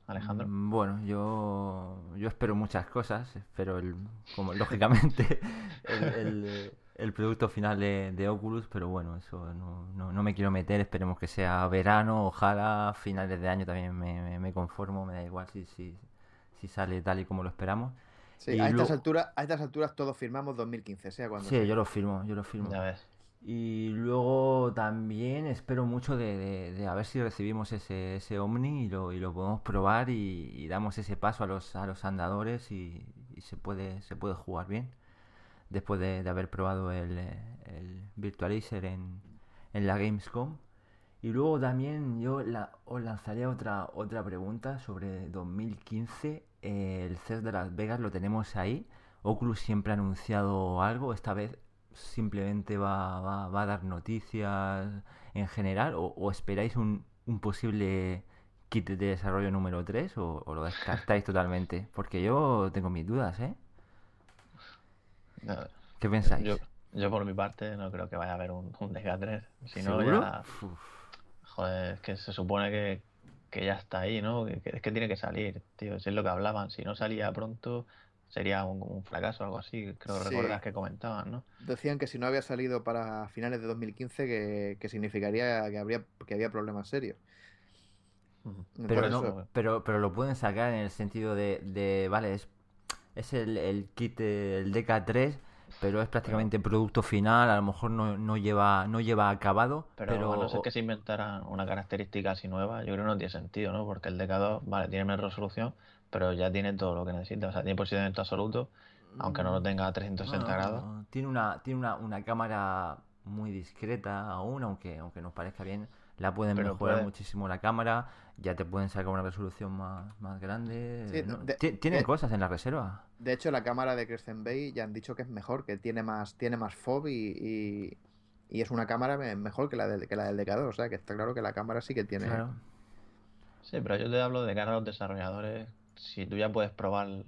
Alejandro. Mm, Bueno, yo, yo espero muchas cosas. Espero, el, como lógicamente, el, el- el producto final de, de Oculus, pero bueno, eso no, no, no me quiero meter. Esperemos que sea verano, ojalá finales de año también me, me- me conformo, me da igual si, si, si sale tal y como lo esperamos. Sí, Y a, estas luego- alturas, a estas alturas todos firmamos 2015, sea cuando Sí, sea. yo lo firmo, yo lo firmo. Ya ves. Y luego también espero mucho de, a ver si recibimos ese, ese Omni y lo, y lo podemos probar y, damos ese paso a los, a los andadores y, y se puede, se puede jugar bien después de, de haber probado el, eh, el Virtualizer en, en la Gamescom. Y luego también yo la- os lanzaría otra, otra pregunta sobre 2015. Eh, el CES de Las Vegas lo tenemos ahí. Oculus siempre ha anunciado algo. Esta vez simplemente va, va- va a dar noticias en general. ¿O, o esperáis un, un posible kit de desarrollo número 3 o, o lo descartáis totalmente? Porque yo tengo mis dudas, ¿eh? No, ¿Qué pensáis? Yo, yo por mi parte no creo que vaya a haber un, un DK3. Si no, ya, joder, es que se supone que, que ya está ahí, ¿no? Que, que- es que tiene que salir, tío. Si es lo que hablaban. Si no salía pronto, sería un, un fracaso o algo así. Creo Sí. recordar que comentaban, ¿no? Decían que si no había salido para finales de 2015 que, que significaría que habría que había problemas serios. Pero, no, pero, pero lo pueden sacar en el sentido de, de, vale, es, es el, el kit, el DK3, pero es prácticamente producto final, a lo mejor no, no lleva no lleva acabado, Pero, pero, a no ser que se inventaran una característica así nueva, yo creo que no tiene sentido, ¿no? Porque el DK2, vale, tiene menos resolución, pero ya tiene todo lo que necesita. O sea, tiene posicionamiento absoluto, aunque no lo tenga a 360 no, grados. no, tiene una tiene una, una cámara muy discreta aún, aunque aunque nos parezca bien, la pueden Pero mejorar puede- muchísimo la cámara, ya te pueden sacar una resolución más, más grande, Sí, Tienen de- cosas en la reserva. De hecho, la cámara de Crescent Bay ya han dicho que es mejor, que tiene más, tiene más FOV y, y, y es una cámara me- mejor que la, del, que la del DK2. O sea, que está claro que la cámara sí que tiene. Claro. Sí, pero yo te hablo de cara a los desarrolladores. Si tú ya puedes probar,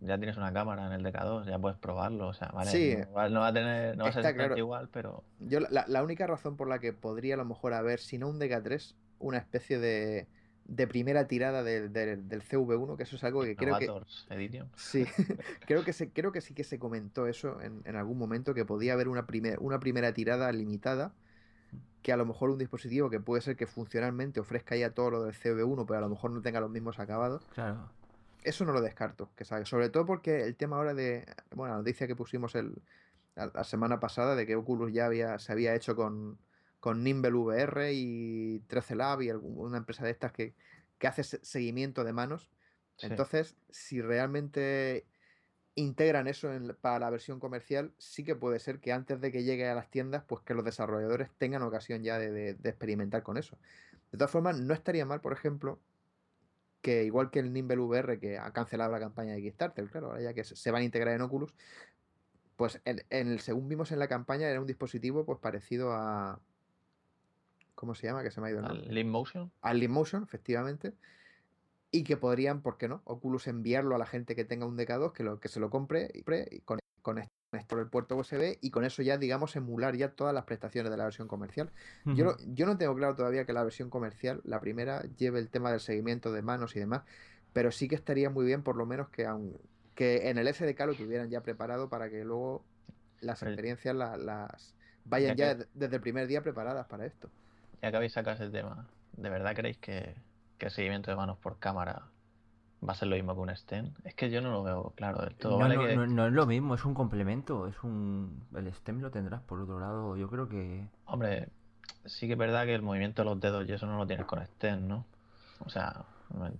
ya tienes una cámara en el DK2, ya puedes probarlo. O sea, vale, Sí. no va, no va a tener, no va a ser claro. igual, pero Yo, la, la única razón por la que podría a lo mejor haber, si no un DK3, una especie de, de primera tirada del- del- del CV1, que eso es algo que creo que. Innovators Edition. Sí, creo que, se, creo que sí que se comentó eso en, en algún momento, que podía haber una, primer, una primera tirada limitada, que a lo mejor un dispositivo que puede ser que funcionalmente ofrezca ya todo lo del CV1, pero a lo mejor no tenga los mismos acabados. Claro. Eso no lo descarto, que. Sobre todo porque el tema ahora de, bueno, la noticia que pusimos el, la, la semana pasada de que Oculus ya había, se había hecho con, con Nimble VR y 13 Lab y algún- una empresa de estas que, que hace se- seguimiento de manos. Sí. Entonces, si realmente integran eso en- para la versión comercial, sí que puede ser que antes de que llegue a las tiendas, pues que los desarrolladores tengan ocasión ya de, de- de experimentar con eso. De todas formas, no estaría mal, por ejemplo, que igual que el Nimble VR, que ha cancelado la campaña de Kickstarter, claro, ahora ya que se- van a integrar en Oculus, pues en, en el, según vimos en la campaña, era un dispositivo pues parecido a... ¿Cómo se llama? Que se me ha ido el nombre. Al Leap Motion. al Leapmotion, efectivamente, y que podrían, ¿por qué no? Oculus enviarlo a la gente que tenga un DK2, que, lo, que se lo compre y, y con, con esto por el puerto USB y con eso ya, digamos, emular ya todas las prestaciones de la versión comercial. Yo, lo- yo no tengo claro todavía que la versión comercial, la primera, lleve el tema del seguimiento de manos y demás, pero sí que estaría muy bien por lo menos que, aun- que en el SDK lo tuvieran ya preparado para que luego las experiencias la- las vayan Ya que- desde el primer día preparadas para esto. Ya que habéis sacado ese tema, ¿de verdad creéis que, que el seguimiento de manos por cámara va a ser lo mismo que un stem? Es que yo no lo veo claro del todo. No, ¿vale? no, que- no- no es lo mismo, es un complemento, es un... El STEM lo tendrás por otro lado, yo creo que... Hombre, sí que es verdad que el movimiento de los dedos y eso no lo tienes con stem, ¿no? O sea, me,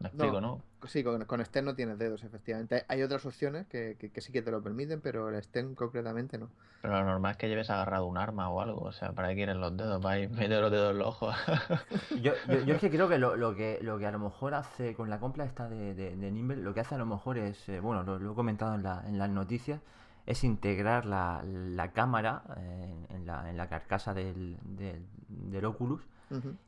me explico, ¿no? Sí, con, con Stem no tienes dedos, efectivamente. Hay otras opciones que, que- que sí que te lo permiten, pero el Stem concretamente no. Pero lo normal es que lleves agarrado un arma o algo. O sea, ¿para qué quieren los dedos? ¿Para ir meter los dedos en los ojos? Yo, yo, yo es que creo que lo, lo que lo que a lo mejor hace con la compra esta de, de, de Nimble, lo que hace a lo mejor es, eh, bueno, lo, lo he comentado en, la, en las noticias, es integrar la, la cámara eh, en, la, en la carcasa del, del, del Oculus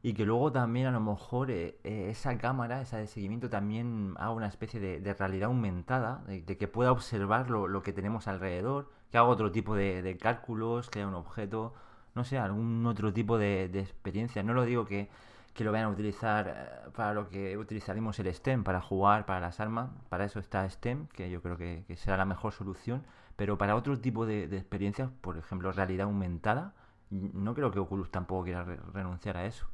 Y que luego también a lo mejor eh, eh, esa cámara, esa de seguimiento también haga una especie de, realidad aumentada, de, que pueda observar lo, lo que tenemos alrededor, que haga otro tipo de, cálculos, que haya un objeto, no sé, algún otro tipo de, experiencia. No lo digo que, que lo vayan a utilizar eh, para lo que utilizaremos el STEM, para jugar, para las armas, para eso está STEM, que yo creo que, que será la mejor solución, pero para otro tipo de experiencias, por ejemplo, realidad aumentada, no creo que Oculus tampoco quiera re- renunciar a eso.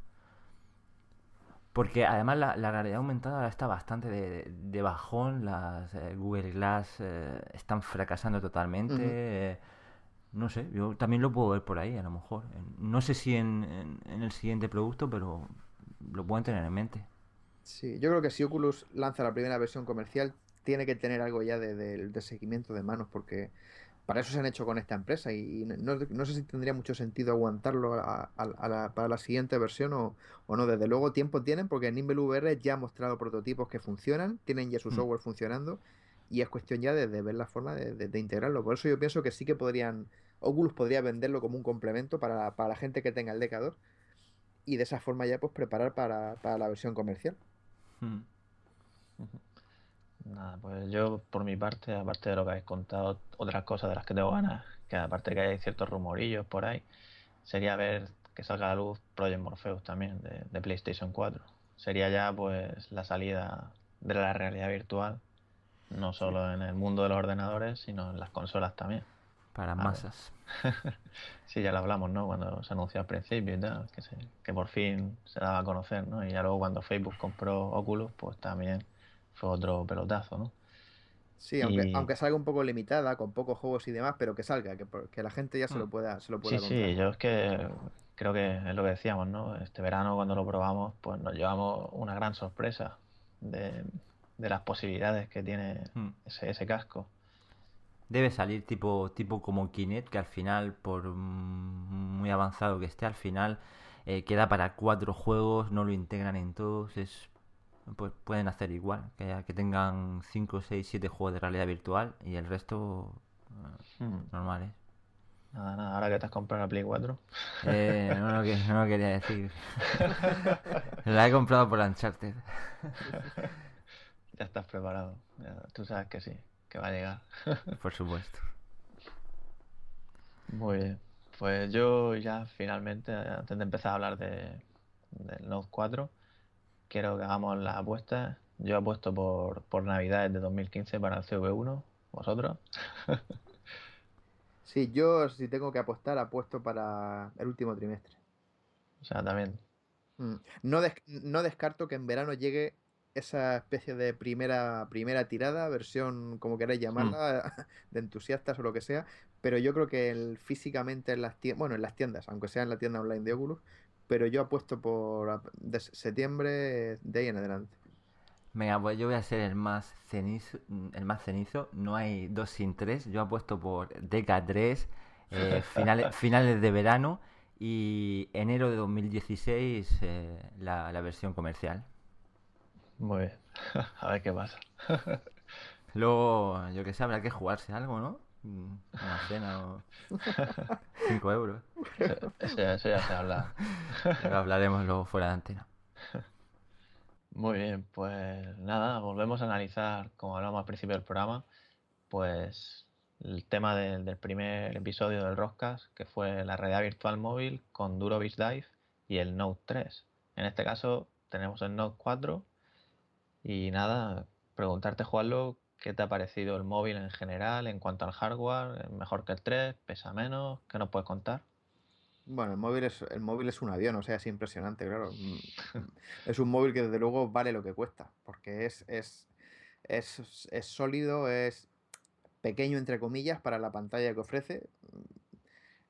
Porque además la, la realidad aumentada ahora está bastante de, de bajón, las eh, Google Glass eh, están fracasando totalmente. Eh, no sé, yo también lo puedo ver por ahí a lo mejor. No sé si en, en- en el siguiente producto, pero lo pueden tener en mente. Sí, yo creo que si Oculus lanza la primera versión comercial, tiene que tener algo ya de, de- de seguimiento de manos, porque para eso se han hecho con esta empresa y no, no sé si tendría mucho sentido aguantarlo a- a- a la- para la siguiente versión o, o no. Desde luego tiempo tienen porque Nimble VR ya ha mostrado prototipos que funcionan, tienen ya su Mm. software funcionando y es cuestión ya de, de ver la forma de, de- de integrarlo. Por eso yo pienso que sí que podrían, Oculus podría venderlo como un complemento para, para la gente que tenga el DK2 y de esa forma ya pues preparar para, para la versión comercial. Mm. Nada, pues yo por mi parte, aparte de lo que habéis contado, otras cosas de las que tengo ganas, que aparte que hay ciertos rumorillos por ahí, sería ver que salga a la luz Project Morpheus también de, de PlayStation 4. Sería ya pues la salida de la realidad virtual, no solo en el mundo de los ordenadores, sino en las consolas también. Para masas. Sí, ya lo hablamos, ¿no? Cuando se anunció al principio y tal, que, se- que por fin se daba a conocer, ¿no? Y ya luego cuando Facebook compró Oculus, pues también fue otro pelotazo, ¿no? Sí, aunque, Y- aunque salga un poco limitada, con pocos juegos y demás, pero que salga, que, la gente ya se lo Mm. pueda, se lo Sí, pueda sí, comprar. yo es que creo que es lo que decíamos, ¿no? Este verano cuando lo probamos, pues nos llevamos una gran sorpresa de, de las posibilidades que tiene Mm. ese, ese casco. Debe salir tipo, tipo como Kinect, que al final, por muy avanzado que esté, al final eh, queda para cuatro juegos, no lo integran en todos, es pues pueden hacer igual, que, que tengan 5, 6, 7 juegos de realidad virtual y el resto eh, Hmm, normales. Nada, nada, ahora que te has comprado la Play 4. Eh, no, lo que, no lo quería decir. La he comprado por Uncharted. Ya estás preparado. Ya, tú sabes que sí, que va a llegar. Por supuesto. Muy bien. Pues yo ya finalmente, antes de empezar a hablar de, del Note 4, quiero que hagamos las apuestas. Yo apuesto por, por Navidades de 2015 para el CV1. ¿Vosotros? Sí, yo si tengo que apostar, apuesto para el último trimestre. O sea, también. Mm. No, des- no descarto que en verano llegue esa especie de primera, primera tirada, versión como queráis llamarla, de entusiastas o lo que sea, pero yo creo que el, físicamente en las tiendas, bueno, en las tiendas, aunque sea en la tienda online de Oculus, pero yo apuesto por de septiembre de ahí en adelante. Venga, pues yo voy a ser el más cenizo, el más cenizo. No hay dos sin tres. Yo apuesto por DK3, eh, finales, finales de verano y enero de 2016 eh, la, la versión comercial. Muy bien. A ver qué pasa. Luego, yo que sé, habrá que jugarse algo, ¿no? Mm, Una cena o 5 euros. Eso, eso ya, se habla. Hablaremos luego fuera de antena. Muy bien, pues nada, volvemos a analizar, como hablamos al principio del programa, pues el tema del, del primer episodio del Roscas, que fue la realidad virtual móvil con Durovis Dive y el Note 3. En este caso tenemos el Note 4 y nada, preguntarte, Juanlo, ¿qué te ha parecido el móvil en general en cuanto al hardware? ¿Es mejor que el 3? ¿Pesa menos? ¿Qué nos puedes contar? Bueno, el móvil es, el móvil es un avión, o sea, es impresionante, claro. Mm, Es un móvil que desde luego vale lo que cuesta, porque es, es, es, es sólido, es pequeño entre comillas para la pantalla que ofrece.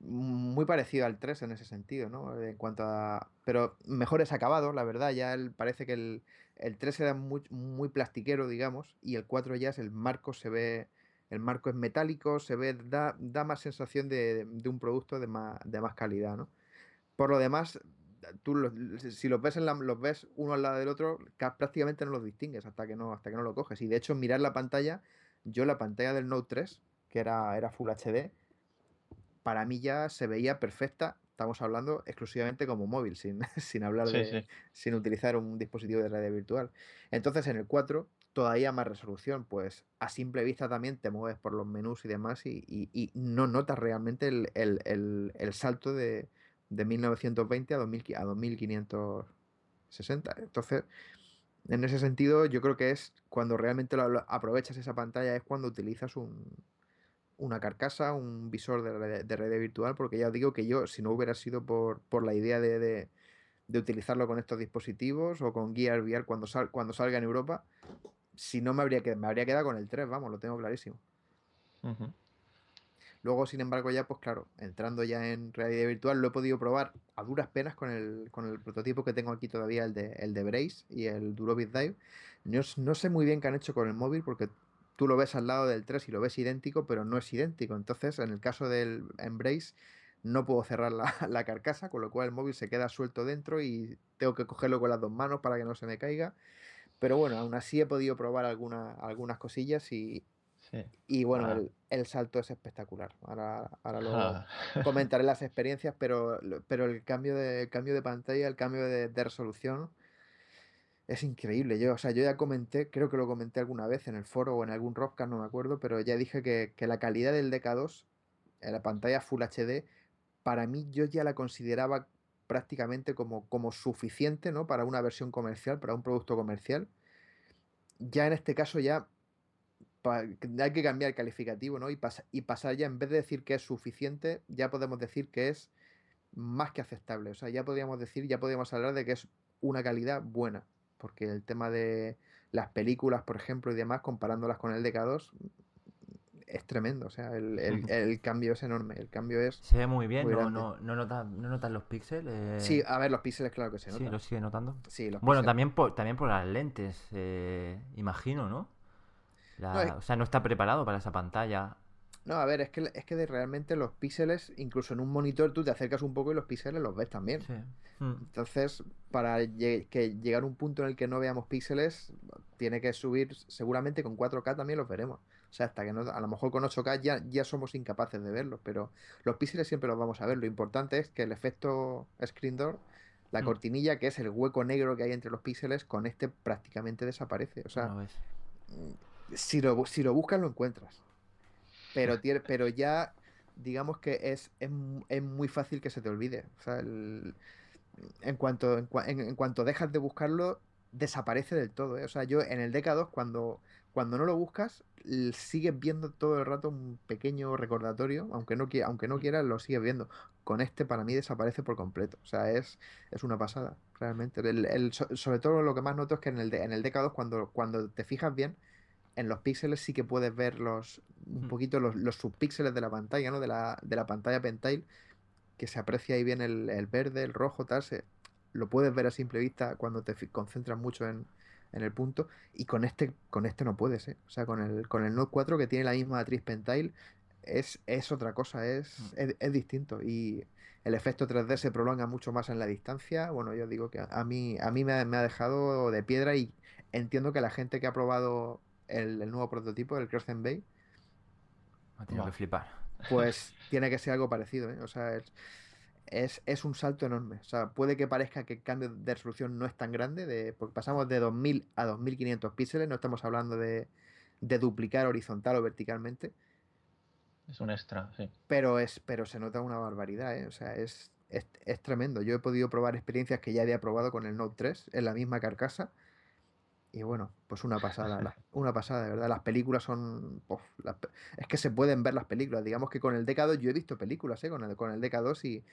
Muy parecido al 3 en ese sentido, ¿no? En cuanto a... Pero mejores acabados, la verdad. Ya el- parece que el, el 3 era muy, muy plastiquero, digamos, y el 4 ya es el marco, se ve... El marco es metálico, se ve, da, da más sensación de, de un producto de más, de más calidad, ¿no? Por lo demás, tú si los ves en los ves uno al lado del otro, ca- prácticamente no los distingues hasta que no, hasta que no lo coges. Y de hecho, mirar la pantalla, yo la pantalla del Note 3, que era, era Full HD, para mí ya se veía perfecta. Estamos hablando exclusivamente como móvil, sin, sin hablar Sí, de, sí. sin utilizar un dispositivo de realidad virtual. Entonces en el 4 todavía más resolución, pues a simple vista también te mueves por los menús y demás y, y- y no notas realmente el, el- el- el salto de, de 1920 a, 2000 a 2560. Entonces, en ese sentido, yo creo que es cuando realmente lo- lo aprovechas esa pantalla, es cuando utilizas un, una carcasa, un visor de, red- de realidad virtual, porque ya os digo que yo, si no hubiera sido por, por la idea de, de- de utilizarlo con estos dispositivos o con Gear VR cuando, sal- cuando salga en Europa, si no me habría, me habría quedado con el 3, vamos, lo tengo clarísimo. Luego, sin embargo, ya, pues claro, entrando ya en realidad virtual, lo he podido probar a duras penas con el, con el prototipo que tengo aquí todavía, el de, el de Brace y el Durovis Dive. No, no sé muy bien qué han hecho con el móvil porque tú lo ves al lado del 3 y lo ves idéntico, pero no es idéntico. Entonces, en el caso del Embrace, no puedo cerrar la, la carcasa, con lo cual el móvil se queda suelto dentro y tengo que cogerlo con las dos manos para que no se me caiga. Pero bueno, aún así he podido probar alguna- algunas cosillas y, Sí. y bueno, Ah. el, el salto es espectacular. Ahora, ahora luego Ah, comentaré las experiencias, pero, pero el cambio de, el cambio de pantalla, el cambio de, de resolución es increíble. Yo, o sea, yo ya comenté, creo que lo comenté alguna vez en el foro o en algún Rockcast, no me acuerdo, pero ya dije que, que la calidad del DK2 en la pantalla Full HD, para mí yo ya la consideraba prácticamente como, como suficiente, ¿no? Para una versión comercial, para un producto comercial. Ya en este caso ya hay que cambiar el calificativo, ¿no? Y, pas- y pasar ya, en vez de decir que es suficiente, ya podemos decir que es más que aceptable. O sea, ya podríamos decir, ya podríamos hablar de que es una calidad buena. Porque el tema de las películas, por ejemplo, y demás, comparándolas con el DK2, es tremendo. O sea, el, el- el cambio es enorme. El cambio es. Se ve muy bien, Muy no, no, no, notas, no notas los píxeles. eh, Sí, a ver, los píxeles, claro que se sí, notan. lo sigue notando. Sí, los Bueno, píxeles. también por, también por las lentes, eh, imagino, ¿no? La- No, es- O sea, no está preparado para esa pantalla. No, a ver, es que, es que de realmente los píxeles, incluso en un monitor, tú te acercas un poco y los píxeles los ves también. Sí. Mm. Entonces, para que llegar a un punto en el que no veamos píxeles, tiene que subir, seguramente con 4K también los veremos. O sea, hasta que no, a lo mejor con 8K ya, ya somos incapaces de verlos, pero los píxeles siempre los vamos a ver. Lo importante es que el efecto screen door, la Mm. cortinilla, que es el hueco negro que hay entre los píxeles, con este prácticamente desaparece. O sea, No ves. si lo, si lo buscas lo encuentras. Pero, pero ya, digamos que es, es, es muy fácil que se te olvide. O sea, el- en, cuanto, en, cua- en- en cuanto dejas de buscarlo, desaparece del todo. ¿eh? O sea, yo en el DK2, cuando, cuando no lo buscas, sigues viendo todo el rato un pequeño recordatorio, aunque no, aunque no quieras, lo sigues viendo. Con este, para mí, desaparece por completo. O sea, es, es una pasada, realmente. El- el- so- sobre todo lo que más noto es que en el, en el DK2, cuando, cuando te fijas bien, en los píxeles sí que puedes ver los un Mm. poquito los, los subpíxeles de la pantalla, ¿no? De la, de la pantalla Pentile. que se aprecia ahí bien el, el verde, el rojo, tal, se, lo puedes ver a simple vista cuando te concentras mucho en, en el punto. Y con este, con este no puedes, ¿eh? O sea, con el, con el Note 4 que tiene la misma matriz Pentile, es, es otra cosa, es, Mm. es, es distinto. Y el efecto 3D se prolonga mucho más en la distancia. Bueno, yo digo que a mí, a mí me ha dejado de piedra y entiendo que la gente que ha probado el, el nuevo prototipo, el Crescent Bay, Me Buah. que flipar. pues tiene que ser algo parecido, ¿eh? O sea, es, es, es un salto enorme. O sea, puede que parezca que el cambio de resolución no es tan grande, de, porque pasamos de 2000 a 2500 píxeles, no estamos hablando de, de duplicar horizontal o verticalmente, Es un extra, sí. pero, es, pero se nota una barbaridad, ¿eh? O sea, es, es, es tremendo. Yo he podido probar experiencias que ya había probado con el Note 3 en la misma carcasa. Y bueno, pues una pasada, una pasada, de verdad. Las películas son. las es que se pueden ver las películas. Digamos que con el DK2 yo he visto películas, ¿eh? Con el, con el DK2 y,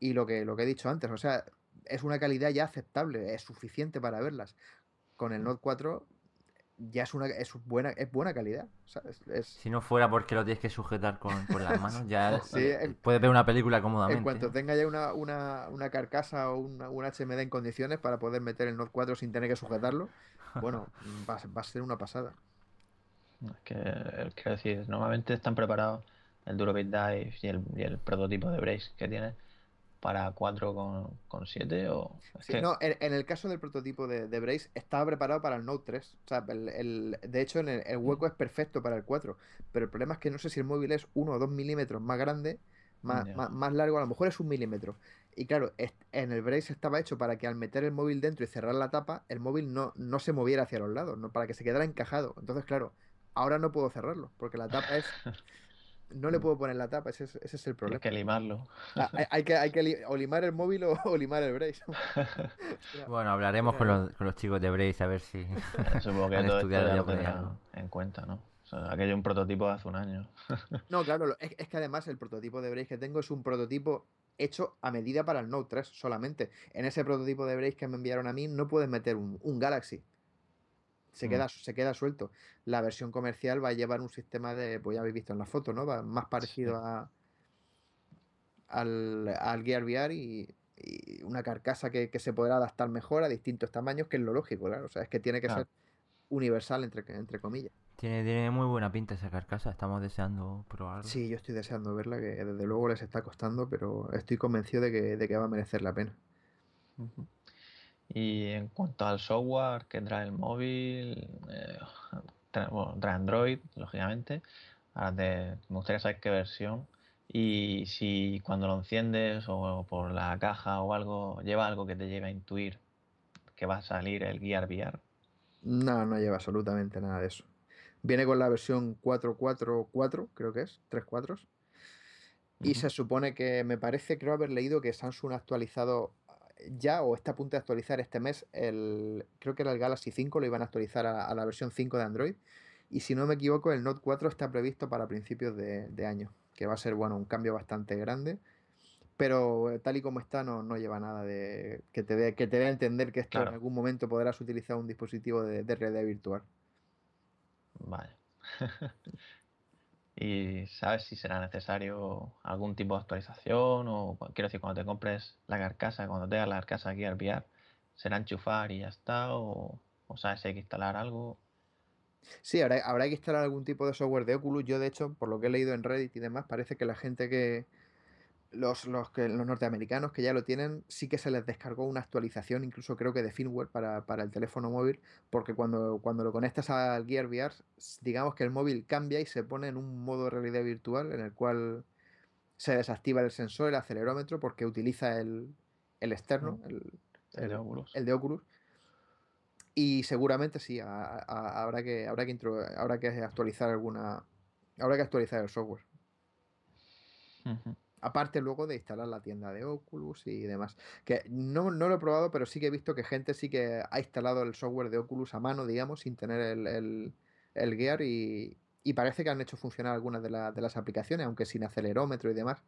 y lo que, lo que he dicho antes. O sea, es una calidad ya aceptable, es suficiente para verlas. Con el Note 4 ya es una es buena, es buena calidad. Es- Si no fuera porque lo tienes que sujetar con, con las manos, ya Sí, eh, puedes ver una película cómodamente. En cuanto tenga ya una, una, una carcasa o una, un HMD en condiciones para poder meter el Note 4 sin tener que sujetarlo, bueno, va, a- va a ser una pasada. Es que, quiero decir, normalmente están preparados el Durobit Dive y el, y el prototipo de Brace que tiene para 4,7 o... es Sí, que- no, en, en el caso del prototipo de, de Brace estaba preparado para el Note 3. O sea, el, el- de hecho, en el, el hueco es perfecto para el 4. Pero el problema es que no sé si el móvil es 1 o 2 milímetros más grande, más, más largo, a lo mejor es un milímetro. Y claro, en el Brace estaba hecho para que al meter el móvil dentro y cerrar la tapa, el móvil no, no se moviera hacia los lados, no, para que se quedara encajado. Entonces, claro, ahora no puedo cerrarlo, porque la tapa es... No le puedo poner la tapa, ese es, ese es el problema. que limarlo. Ah, hay, hay que, hay que li- o limar el móvil o, o limar el Brace. Bueno, hablaremos con los, con los chicos de Brace a ver si. Supongo que Han todo esto estudiado ya ya lo en cuenta, ¿no? O sea, aquello es un prototipo de hace un año. No, claro, es, es que además el prototipo de Brace que tengo es un prototipo hecho a medida para el Note 3 solamente. En ese prototipo de Brace que me enviaron a mí no puedes meter un, un Galaxy. Se Mm. queda, se queda suelto. La versión comercial va a llevar un sistema de, pues ya habéis visto en la foto, ¿no? Va más parecido a al, al Gear VR y, y una carcasa que, que se podrá adaptar mejor a distintos tamaños, que es lo lógico, claro. O sea, es que tiene que ser universal entre, entre comillas. Tiene, tiene muy buena pinta esa carcasa, estamos deseando probarlo. Sí, yo estoy deseando verla, que desde luego les está costando, pero estoy convencido de que, de que va a merecer la pena. Y en cuanto al software que trae el móvil, eh, trae, bueno, trae Android, lógicamente. Ahora te- me gustaría saber qué versión. Y si cuando lo enciendes o por la caja o algo, lleva algo que te lleve a intuir que va a salir el Gear VR. No, no lleva absolutamente nada de eso. Viene con la versión 444, creo que es, 3 cuatros. Y Ujú. se supone que, me parece, creo haber leído que Samsung ha actualizado ya o está a punto de actualizar este mes el, creo que era el Galaxy 5, lo iban a actualizar a, a la versión 5 de Android. Y si no me equivoco, el Note 4 está previsto para principios de, de año, que va a ser, bueno, un cambio bastante grande. Pero eh, tal y como está, no, no lleva nada de que te dé que te dé a entender que esto en algún momento podrás utilizar un dispositivo de, de realidad virtual. Vale. ¿Y sabes si será necesario algún tipo de actualización? O quiero decir, cuando te compres la carcasa, cuando tengas la carcasa Gear VR, ¿será enchufar y ya está? ¿O, o sabes si hay que instalar algo? Sí, habrá, habrá que instalar algún tipo de software de Oculus. Yo, de hecho, por lo que he leído en Reddit y demás, parece que la gente que. Los, los, que, los norteamericanos que ya lo tienen, sí que se les descargó una actualización, incluso creo que de firmware para, para el teléfono móvil, porque cuando, cuando lo conectas al Gear VR, digamos que el móvil cambia y se pone en un modo de realidad virtual en el cual se desactiva el sensor, el acelerómetro, porque utiliza el, el externo, Mm. el, El de Oculus. el de Oculus. Y seguramente sí, a- a- habrá que, habrá que intro- habrá que actualizar alguna. Habrá que actualizar el software. Aparte luego de instalar la tienda de Oculus y demás. Que no, no lo he probado, pero sí que he visto que gente sí que ha instalado el software de Oculus a mano, digamos, sin tener el, el, el Gear y, y parece que han hecho funcionar algunas de, la- de las aplicaciones, aunque sin acelerómetro y demás.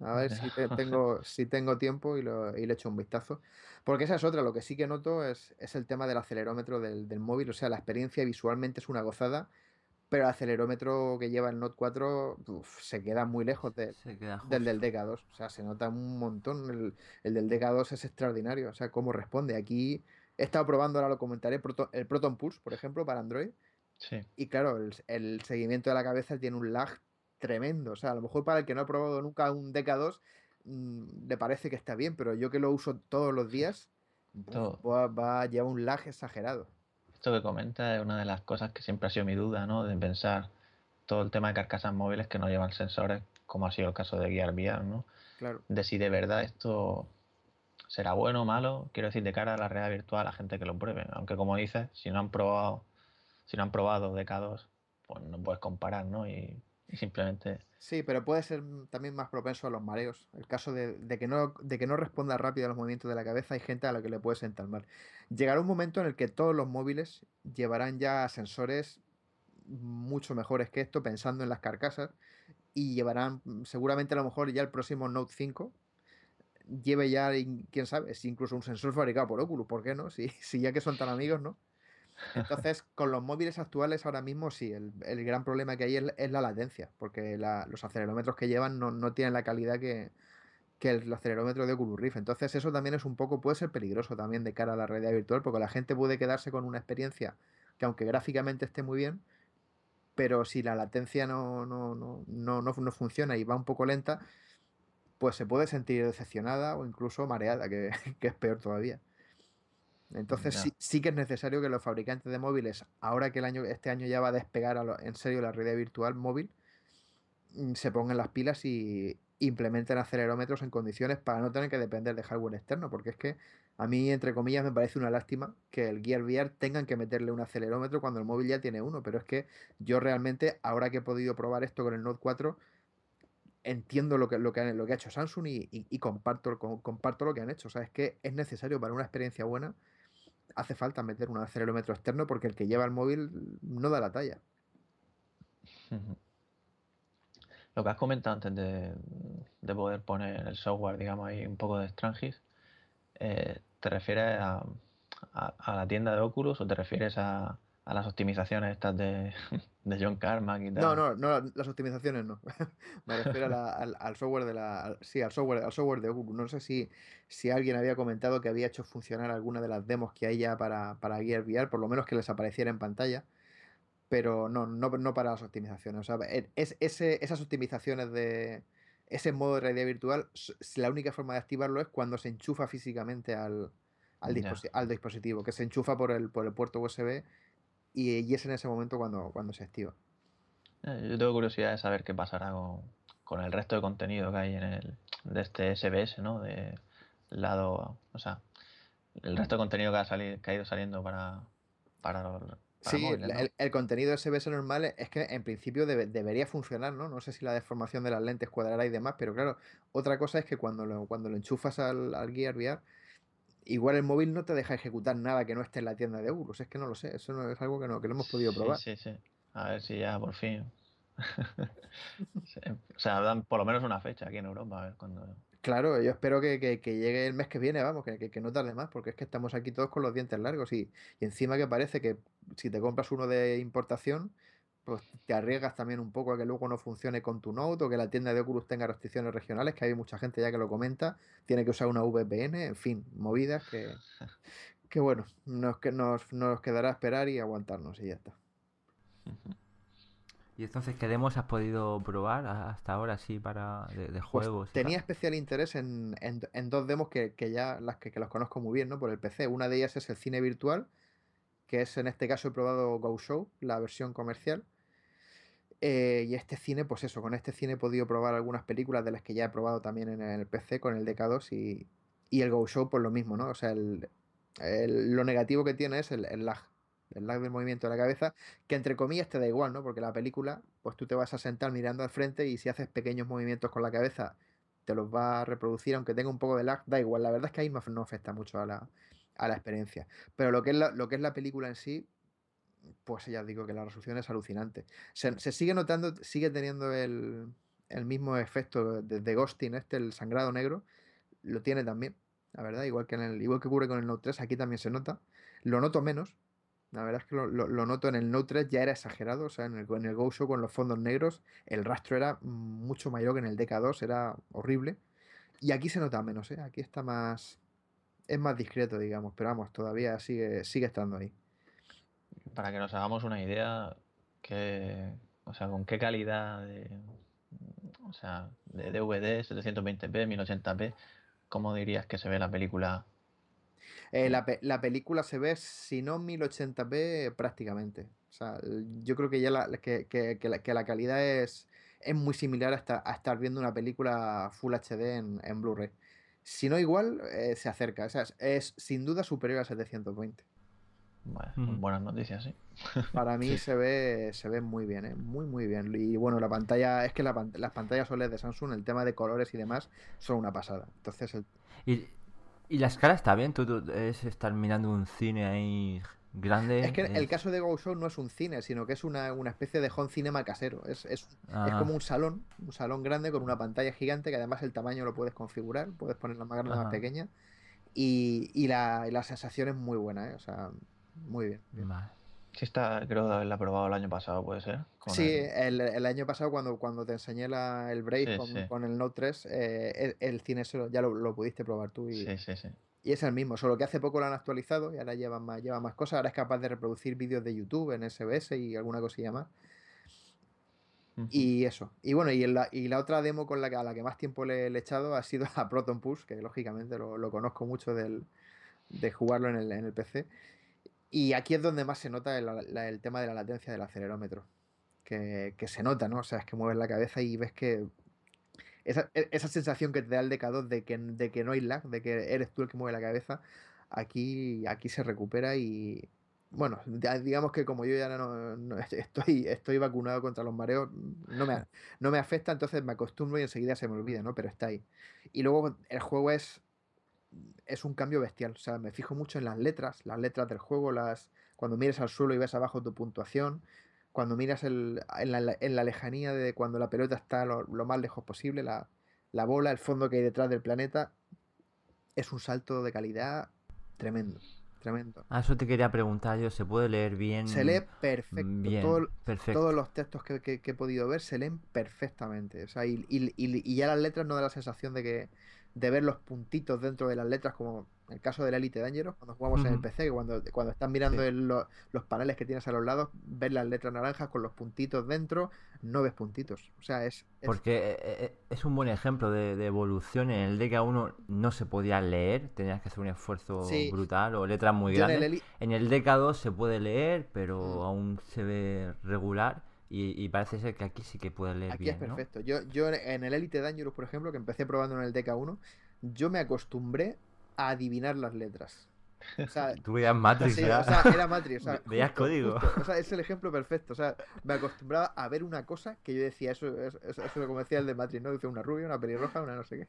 A ver si te- tengo, si tengo tiempo y, lo, y le echo un vistazo. Porque esa es otra, lo que sí que noto es, es el tema del acelerómetro del, del móvil. O sea, la experiencia visualmente es una gozada, pero el acelerómetro que lleva el Note 4 uf, se queda muy lejos de- Se queda del del justo. DK2. O sea, se nota un montón. El, el del DK2 es extraordinario. O sea, cómo responde. Aquí he estado probando, ahora lo comentaré, el Proton Pulse, por ejemplo, para Android. Sí. Y claro, el, el seguimiento de la cabeza tiene un lag tremendo. O sea, a lo mejor para el que no ha probado nunca un DK2 mm, le parece que está bien, pero yo que lo uso todos los días, Todo. va, va a llevar un lag exagerado. Esto que comenta es una de las cosas que siempre ha sido mi duda, ¿no? De pensar todo el tema de carcasas móviles que no llevan sensores, como ha sido el caso de Gear VR, ¿no? Claro. De si de verdad esto será bueno o malo, quiero decir, de cara a la realidad virtual, a la gente que lo pruebe. Aunque como dices, si no han probado, si no han probado DK2, pues no puedes comparar, ¿no? Y, simplemente Sí, pero puede ser también más propenso a los mareos. El caso de, que no, de que no responda rápido a los movimientos de la cabeza, hay gente a la que le puede sentar mal. Llegará un momento en el que todos los móviles llevarán ya sensores mucho mejores que esto, pensando en las carcasas, y llevarán seguramente a lo mejor ya el próximo Note 5 lleve ya, quién sabe, si incluso un sensor fabricado por Oculus, ¿por qué no? Si ya que son tan amigos, ¿no? Entonces, con los móviles actuales ahora mismo sí, el, el gran problema que hay es, es la latencia, porque la- los acelerómetros que llevan no, no tienen la calidad que, que el acelerómetro de Oculus Rift. Entonces, eso también es un poco, puede ser peligroso también de cara a la realidad virtual, porque la gente puede quedarse con una experiencia que aunque gráficamente esté muy bien, pero si la latencia no, no, no, no, no, no funciona y va un poco lenta, pues se puede sentir decepcionada o incluso mareada, que, que es peor todavía. Entonces sí, sí que es necesario que los fabricantes de móviles, ahora que el año, este año ya va a despegar a lo- en serio la realidad virtual móvil, mm, se pongan las pilas y implementen acelerómetros en condiciones para no tener que depender de hardware externo, porque es que a mí, entre comillas, me parece una lástima que el Gear VR tengan que meterle un acelerómetro cuando el móvil ya tiene uno, pero es que yo realmente, ahora que he podido probar esto con el Note 4, entiendo lo que, lo que, han- lo que ha hecho Samsung y, y- y comparto, com- comparto lo que han hecho. O sea, es que es necesario para una experiencia buena, hace falta meter un acelerómetro externo porque el que lleva el móvil no da la talla. Lo que has comentado antes de, de poder poner el software, digamos, ahí un poco de Strangis, eh, ¿te refieres a- a la tienda de Oculus o te refieres a, a las optimizaciones estas de, de John Carmack y No, tal? no, no, las optimizaciones no. Me refiero a la- al, al software de la, al- sí, al software, al software de Oculus. No sé si, si alguien había comentado que había hecho funcionar alguna de las demos que hay ya para, para Gear VR, por lo menos que les apareciera en pantalla. Pero no, no, no para las optimizaciones. O sea, es, ese, esas optimizaciones de ese modo de realidad virtual, la única forma de activarlo es cuando se enchufa físicamente al, al, al dispositivo, que se enchufa por el, por el puerto USB y, y es en ese momento cuando, cuando se activa. Eh, Yo tengo curiosidad de saber qué pasará con, con el resto de contenido que hay en el, de este SBS, ¿no? De lado, o sea, el resto de contenido que ha, sali- que ha ido saliendo para, para, Sí, móviles, la- ¿no? el, el contenido SBS normal es que en principio debe- debería funcionar, ¿no? No sé si la deformación de las lentes cuadrará y demás, pero claro, otra cosa es que cuando lo, cuando lo enchufas al, al Gear VR, igual el móvil no te deja ejecutar nada que no esté en la tienda de Oculus, es que no lo sé, eso no es algo que no, que no hemos podido Sí, probar. sí, sí. A ver si ya por fin. O sea, dan por lo menos una fecha aquí en Europa, a ver cuándo. Claro, yo espero que, que- que llegue el mes que viene, vamos, que, que- que no tarde más, porque es que estamos aquí todos con los dientes largos y, y encima que parece que si te compras uno de importación, pues te arriesgas también un poco a que luego no funcione con tu Note o que la tienda de Oculus tenga restricciones regionales, que hay mucha gente ya que lo comenta, tiene que usar una VPN, en fin, movidas que, que bueno, nos, que nos, nos quedará esperar y aguantarnos y ya está. Y entonces, ¿qué demos has podido probar hasta ahora, sí, para de, de Pues juegos? tenía especial interés en, en- en dos demos que, que ya las que, que los conozco muy bien, ¿no? Por el PC. Una de ellas es el cine virtual, que es en este caso he probado Go Show, la versión comercial. Eh, y este cine, pues eso, con este cine he podido probar algunas películas de las que ya he probado también en el PC con el DK2 y, y el Go Show, pues lo mismo, ¿no? O sea, el- lo negativo que tiene es el, el lag, el lag del movimiento de la cabeza, que entre comillas te da igual, ¿no? Porque la película, pues tú te vas a sentar mirando al frente y si haces pequeños movimientos con la cabeza, te los va a reproducir, aunque tenga un poco de lag, da igual. La verdad es que ahí no, no afecta mucho a la, a la experiencia. Pero lo que es la, lo que es la película en sí, pues ya digo que la resolución es alucinante. Se, sigue notando, sigue teniendo el, el mismo efecto de, Ghosting, este, el sangrado negro, lo tiene también, la verdad, igual que, en el, igual que ocurre con el Note 3, aquí también se nota. Lo noto menos, La verdad es que lo, lo- lo noto en el Note 3 ya era exagerado. O sea, en el, en el Go Show con los fondos negros, el rastro era mucho mayor que en el DK2, era horrible. Y aquí se nota menos, ¿eh? Aquí está más. Es más discreto, digamos, pero vamos, todavía sigue, sigue estando ahí. Para que nos hagamos una idea, que, o sea, con qué calidad de, o sea, de DVD, 720p, 1080p, ¿cómo dirías que se ve la película? Eh, la, pe- la película se ve, si no 1080p, prácticamente. O sea, yo creo que ya la, que, la, calidad es, es muy similar a, esta- a estar viendo una película Full HD en, en Blu-ray. Si no igual, eh, se acerca. O sea, es, es sin duda superior a 720. Bueno, Ujú. buenas noticias, sí. Para mí se ve, se ve muy bien, ¿eh? Muy, muy bien. Y bueno, la pantalla, es que la las pantallas OLED de Samsung, el tema de colores y demás, son una pasada. Entonces, el- Y, y la escala está bien, tú, tú es estar mirando un cine ahí grande. es que el es- caso de Go Show no es un cine, sino que es una, una especie de home cinema casero. Es, es, es Ah, como un salón, un salón grande con una pantalla gigante que además el tamaño lo puedes configurar, puedes ponerla más grande o más pequeña. Y, y la, y la sensación es muy buena, ¿eh? O sea, muy bien. bien. vale. Sí está, creo de haberla probado el año pasado, puede ser. con Sí, el- el, el año pasado cuando, cuando te enseñé la, el Brave Sí, con, sí. con el Note 3, eh, el, el cine se lo- ya lo, lo pudiste probar tú y, Sí, sí, sí. y es el mismo, solo que hace poco lo han actualizado y ahora lleva más, lleva más cosas, ahora es capaz de reproducir vídeos de YouTube en SBS y alguna cosilla más. Y eso. Y bueno, y la, y la otra demo con la que, a la que más tiempo le, le he echado ha sido a Proton Push, que lógicamente lo, lo conozco mucho del, de jugarlo en el, en el PC. Y aquí es donde más se nota el, la- el tema de la latencia del acelerómetro. Que, que se nota, ¿no? O sea, es que mueves la cabeza y ves que. Esa, e- esa sensación que te da el DK2 de que, de que no hay lag, de que eres tú el que mueve la cabeza, aquí, aquí se recupera y. Bueno, digamos que como yo ya no, no estoy, estoy vacunado contra los mareos, no me, no me afecta, entonces me acostumbro y enseguida se me olvida, ¿no? Pero está ahí. Y luego el juego es, es un cambio bestial. O sea, me fijo mucho en las letras, las letras del juego, las cuando mires al suelo y ves abajo tu puntuación, cuando miras el, en, la, en la lejanía de cuando la pelota está lo, lo más lejos posible, la, la bola, el fondo que hay detrás del planeta, es un salto de calidad tremendo, tremendo. Ah, eso te quería preguntar yo, ¿se puede leer bien? Se lee perfecto. Bien, todo- perfecto. todos los textos que, que- que he podido ver se leen perfectamente. O sea, y, y- y- y ya las letras no da la sensación de que de ver los puntitos dentro de las letras, como en el caso del Elite Dangerous, cuando jugamos en el. PC, que cuando, cuando estás mirando Sí. el- los paneles que tienes a los lados, ves las letras naranjas con los puntitos dentro, no ves puntitos. O sea, es, es- Porque eh, eh, es un buen ejemplo de, de evolución. En el DK1 no se podía leer, tenías que hacer un esfuerzo Sí. brutal o letras muy yo en el grandes. En el DK2 se puede leer, pero Mm. aún se ve regular y, y parece ser que aquí sí que puede leer Aquí bien, es ¿no? perfecto. Yo, yo en el Elite Dangerous, por ejemplo, que empecé probando en el DK1, yo me acostumbré a adivinar las letras. O sea, Tú veías Matrix, Sí, o sea, era Matrix. O sea, Ve- veías justo, código. justo. O sea, es el ejemplo perfecto. O sea, me acostumbraba a ver una cosa que yo decía, eso es eso, eso, como decía el de Matrix, ¿no? Dice una rubia, una pelirroja, una no sé qué.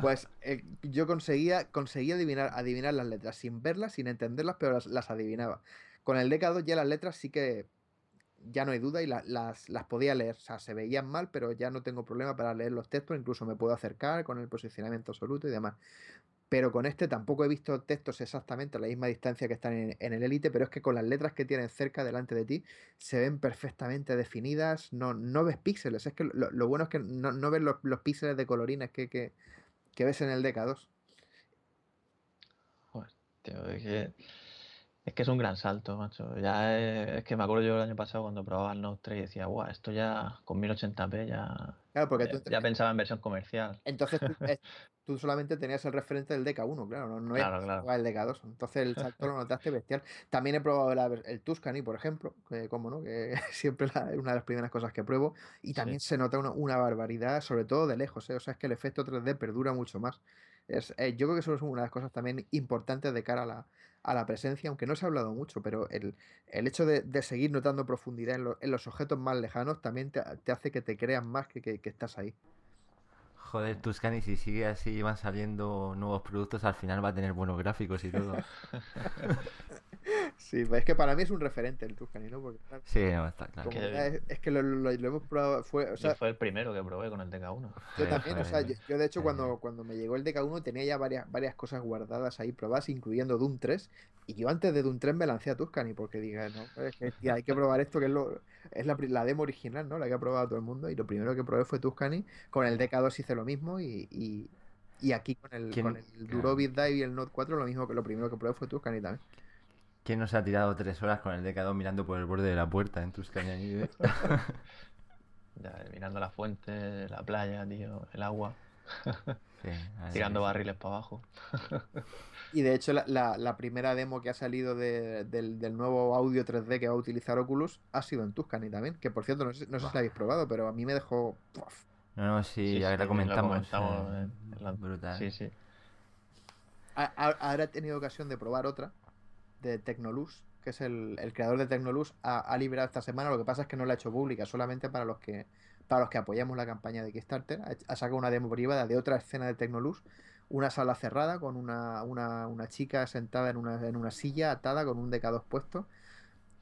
Pues eh, yo conseguía, conseguía adivinar, adivinar las letras sin verlas, sin entenderlas, pero las, las adivinaba. Con el DK2 ya las letras sí que ya no hay duda y la- las, las podía leer. O sea, se veían mal, pero ya no tengo problema para leer los textos, incluso me puedo acercar con el posicionamiento absoluto y demás. Pero con este tampoco he visto textos exactamente a la misma distancia que están en, en el Elite, pero es que con las letras que tienen cerca delante de ti se ven perfectamente definidas, no, no ves píxeles, es que lo, bueno es que no, no ves los, los píxeles de colorines que, que, que ves en el DK2. Joder, que, es que es un gran salto, macho. Ya es, es que me acuerdo yo el año pasado cuando probaba el Note 3 y decía, guau, esto ya con 1080p ya, Claro, porque ya, tú, ya pensaba en versión comercial. entonces tú, eh, tú solamente tenías el referente del DK1, claro, no, no es Claro, claro. el DK2. Entonces el salto lo notaste bestial. También he probado el Tuscany, por ejemplo, que como no, que siempre la- es una de las primeras cosas que pruebo. Y también se nota una, una barbaridad, sobre todo de lejos, ¿eh? O sea, es que el efecto 3D perdura mucho más. Es, eh, yo creo que eso es una de las cosas también importantes de cara a la, a la presencia, aunque no se ha hablado mucho, pero el, el hecho de, de seguir notando profundidad en, lo- en los objetos más lejanos también te, te hace que te creas más que, que- que estás ahí. Joder, Tuscany, si sigue así y van saliendo nuevos productos, al final va a tener buenos gráficos y todo. Sí, pues es que para mí es un referente el Tuscany, ¿no? Porque claro, Sí, no, está claro. Que- es, es que lo, lo- lo hemos probado, fue, o sea, fue el primero que probé con el DK1. yo Sí, también, o sea, yo, yo de hecho sí, cuando, cuando me llegó el DK1 tenía ya varias, varias cosas guardadas ahí probadas, incluyendo Doom 3, y yo antes de Doom 3 me lancé a Tuscany porque dije, no, es que tía, hay que probar esto que es, lo, es la, la demo original, ¿no? La que ha probado todo el mundo, y lo primero que probé fue Tuscany, con el DK2 hice lo mismo, y, y, y aquí con el, ¿Quién- con el. Durovid Dive y el Note 4 lo mismo que lo primero que probé fue Tuscany también. ¿Quién nos ha tirado tres horas con el DK2 mirando por el borde de la puerta en tus cañones? Ya, mirando la fuente, la playa, tío, el agua, Sí, tirando barriles para abajo. Y de hecho, la, la- la primera demo que ha salido de- del, del nuevo audio 3D que va a utilizar Oculus ha sido en Tuscany también. Que por cierto, no sé, no sé si la habéis probado, pero a mí me dejó. No, no, sí, Sí, ya sí, la lo comentamos. comentamos eh, en- en la- Brutal. Sí, sí. A- a- Ahora he tenido ocasión de probar otra de Tecnoluz, que es el, creador de Tecnoluz, ha, liberado esta semana. Lo que pasa es que no la ha hecho pública, solamente para los que para los que apoyamos la campaña de Kickstarter. Ha, sacado una demo privada de otra escena de Tecnoluz, una sala cerrada con una, una, chica sentada en una, en una silla atada con un DK2 puesto.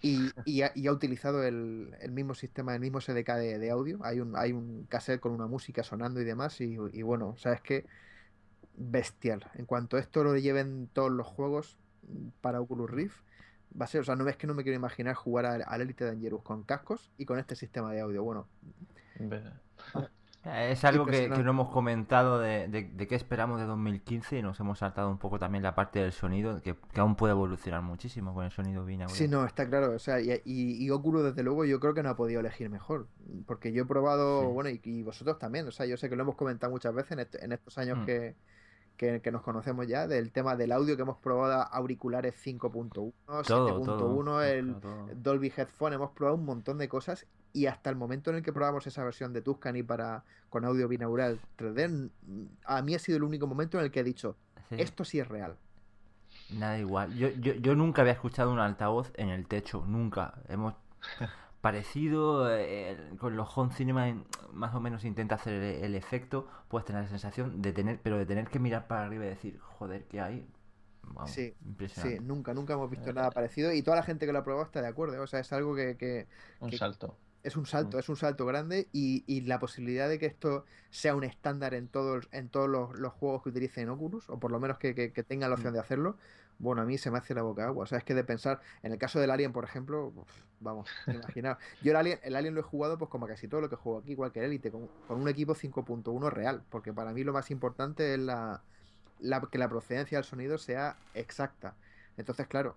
Y, y ha, utilizado el, el mismo sistema, el mismo SDK de, audio. Hay un, hay un cassette con una música sonando y demás. Y, bueno, o sea, es que bestial. En cuanto esto lo lleven todos los juegos para Oculus Rift, va a ser, o sea, no es que no me quiero imaginar jugar al, al Elite Dangerous con cascos y con este sistema de audio. Bueno, Eh, Es algo que, no hemos comentado de, de, de qué esperamos de 2015 y nos hemos saltado un poco también la parte del sonido, que, que aún puede evolucionar muchísimo con el sonido binaural. Sí, no, está claro. O sea, y, y, y Oculus, desde luego, yo creo que no ha podido elegir mejor. Porque yo he probado, Sí. bueno, y, y vosotros también. O sea, yo sé que lo hemos comentado muchas veces en, este- en estos años Mm. que, que, que nos conocemos ya, del tema del audio que hemos probado auriculares 5.1, Todo, 7.1, todo. el todo. Dolby Headphone, hemos probado un montón de cosas y hasta el momento en el que probamos esa versión de Tuscany para con audio binaural 3D, mm, a mí ha sido el único momento en el que he dicho, Sí, esto sí es real. Nada igual. Yo, yo, yo nunca había escuchado un altavoz en el techo, nunca. Hemos parecido eh, con los home cinema más o menos intenta hacer el, el efecto, puedes tener la sensación de tener, pero de tener que mirar para arriba y decir, joder, ¿qué hay? Sí, impresionante. Sí, nunca, nunca hemos visto nada parecido y toda la gente que lo ha probado está de acuerdo. O sea, es algo que, que Un Que- salto. es un salto, Mm. es un salto grande y, y la posibilidad de que esto sea un estándar en todos, en todos los, los juegos que utilicen Oculus, o por lo menos que, que, que tengan la opción Mm. de hacerlo, bueno, a mí se me hace la boca agua. O sea, es que de pensar, en el caso del Alien, por ejemplo, uf, vamos, imaginar. Yo el Alien, el Alien lo he jugado pues como casi todo lo que juego aquí, igual que el Elite, con, un equipo 5.1 real, porque para mí lo más importante es la, la- que la procedencia del sonido sea exacta. Entonces, claro,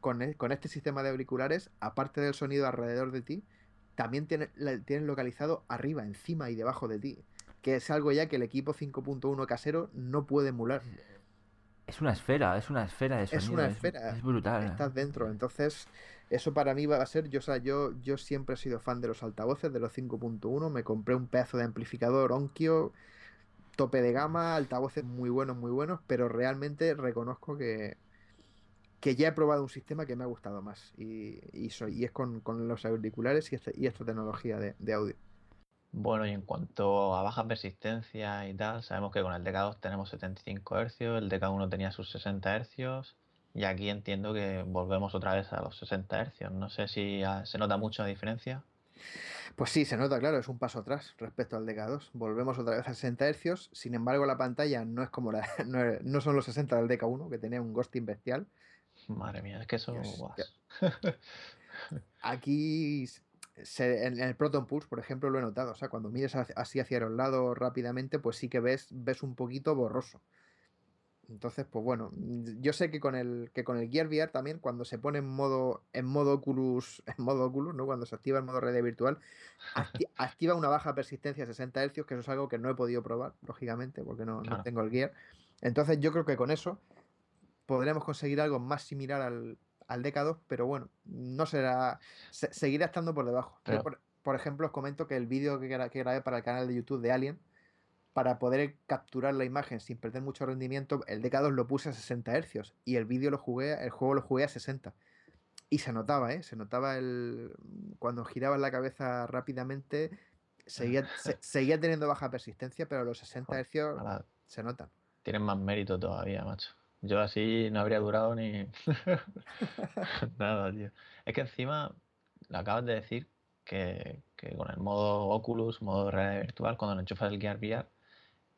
con, e- con este sistema de auriculares, aparte del sonido alrededor de ti, también tiene- tienes localizado arriba, encima y debajo de ti. Que es algo ya que el equipo 5.1 casero no puede emular. Es una esfera, es una esfera de sonido. Es una esfera. Es, brutal. Estás dentro. Entonces, eso para mí va a ser. Yo, o sea, yo, yo siempre he sido fan de los altavoces, de los 5.1. Me compré un pedazo de amplificador Onkyo, tope de gama, altavoces muy buenos, muy buenos. Pero realmente reconozco que, que ya he probado un sistema que me ha gustado más. Y, y, soy, y es con, con los auriculares y, este- y esta tecnología de, de audio. Bueno, y en cuanto a baja persistencia y tal, sabemos que con el DK2 tenemos 75 Hz, el DK1 tenía sus 60 Hz, y aquí entiendo que volvemos otra vez a los 60 Hz. No sé si ah, se nota mucho la diferencia. Pues sí, se nota, claro, es un paso atrás respecto al DK2. Volvemos otra vez a 60 Hz. Sin embargo, la pantalla no es como la. No, es- no son los 60 del DK1, que tenía un ghosting bestial. Madre mía, es que eso. Dios, Aquí, se- en el Proton Pulse, por ejemplo, lo he notado. O sea, cuando mires así hacia los lados rápidamente, pues sí que ves, ves un poquito borroso. Entonces, pues bueno, mm, yo sé que con el que con el Gear VR también, cuando se pone en modo, en modo Oculus, en modo Oculus, ¿no? Cuando se activa el modo realidad virtual, acti- activa una baja persistencia a 60 Hz, que eso es algo que no he podido probar, lógicamente, porque no, no tengo el Gear. Entonces, yo creo que con eso podremos conseguir algo más similar al, al DK2, pero bueno, no será. se- seguirá estando por debajo. Pero- por, por ejemplo, os comento que el vídeo que, gra- que grabé para el canal de YouTube de Alien, para poder capturar la imagen sin perder mucho rendimiento, el DK2 lo puse a 60 Hz y el vídeo lo jugué, el juego lo jugué a 60. Y se notaba, ¿eh? Se notaba el. Cuando girabas la cabeza rápidamente, seguía, se- seguía teniendo baja persistencia, pero los 60 Hz se notan. tienen más mérito todavía, macho. Yo así no habría durado ni nada, tío. Es que encima, lo acabas de decir, que, que con el modo Oculus, modo realidad virtual, cuando lo enchufas el Gear VR,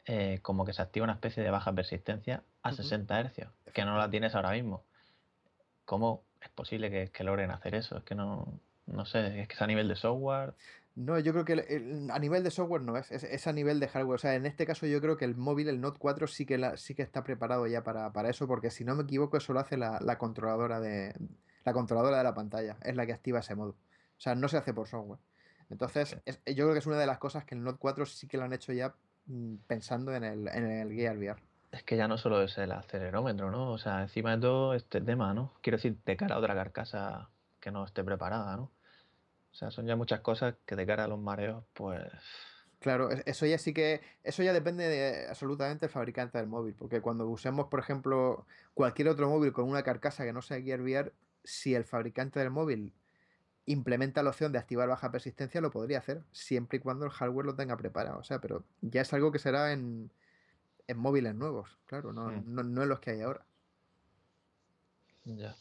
eh, como que se activa una especie de baja persistencia a Ujú. 60 Hz, que no la tienes ahora mismo. ¿Cómo es posible que, que logren hacer eso? Es que no, no sé, es que es a nivel de software. No, yo creo que el- a nivel de software no es, es, a nivel de hardware. O sea, en este caso yo creo que el móvil, el Note 4, sí que, la, sí que está preparado ya para, para eso, porque si no me equivoco, eso lo hace la, la controladora de la controladora de la pantalla, es la que activa ese modo. O sea, no se hace por software. Entonces, yo creo que es una de las cosas que el Note 4 sí que lo han hecho ya mm, pensando en el, en el Gear VR. Es que ya no solo es el acelerómetro, ¿no? O sea, encima de todo este tema, ¿no? Quiero decir, de cara a otra carcasa que no esté preparada, ¿no? O sea, son ya muchas cosas que de cara a los mareos, pues... Claro, es- eso ya sí que, eso ya depende de absolutamente del fabricante del móvil, porque cuando usemos, por ejemplo, cualquier otro móvil con una carcasa que no sea Gear VR, si el fabricante del móvil implementa la opción de activar baja persistencia, lo podría hacer, siempre y cuando el hardware lo tenga preparado. O sea, pero ya es algo que será en, en móviles nuevos, claro, no, Mm. no, no en los que hay ahora. Ya.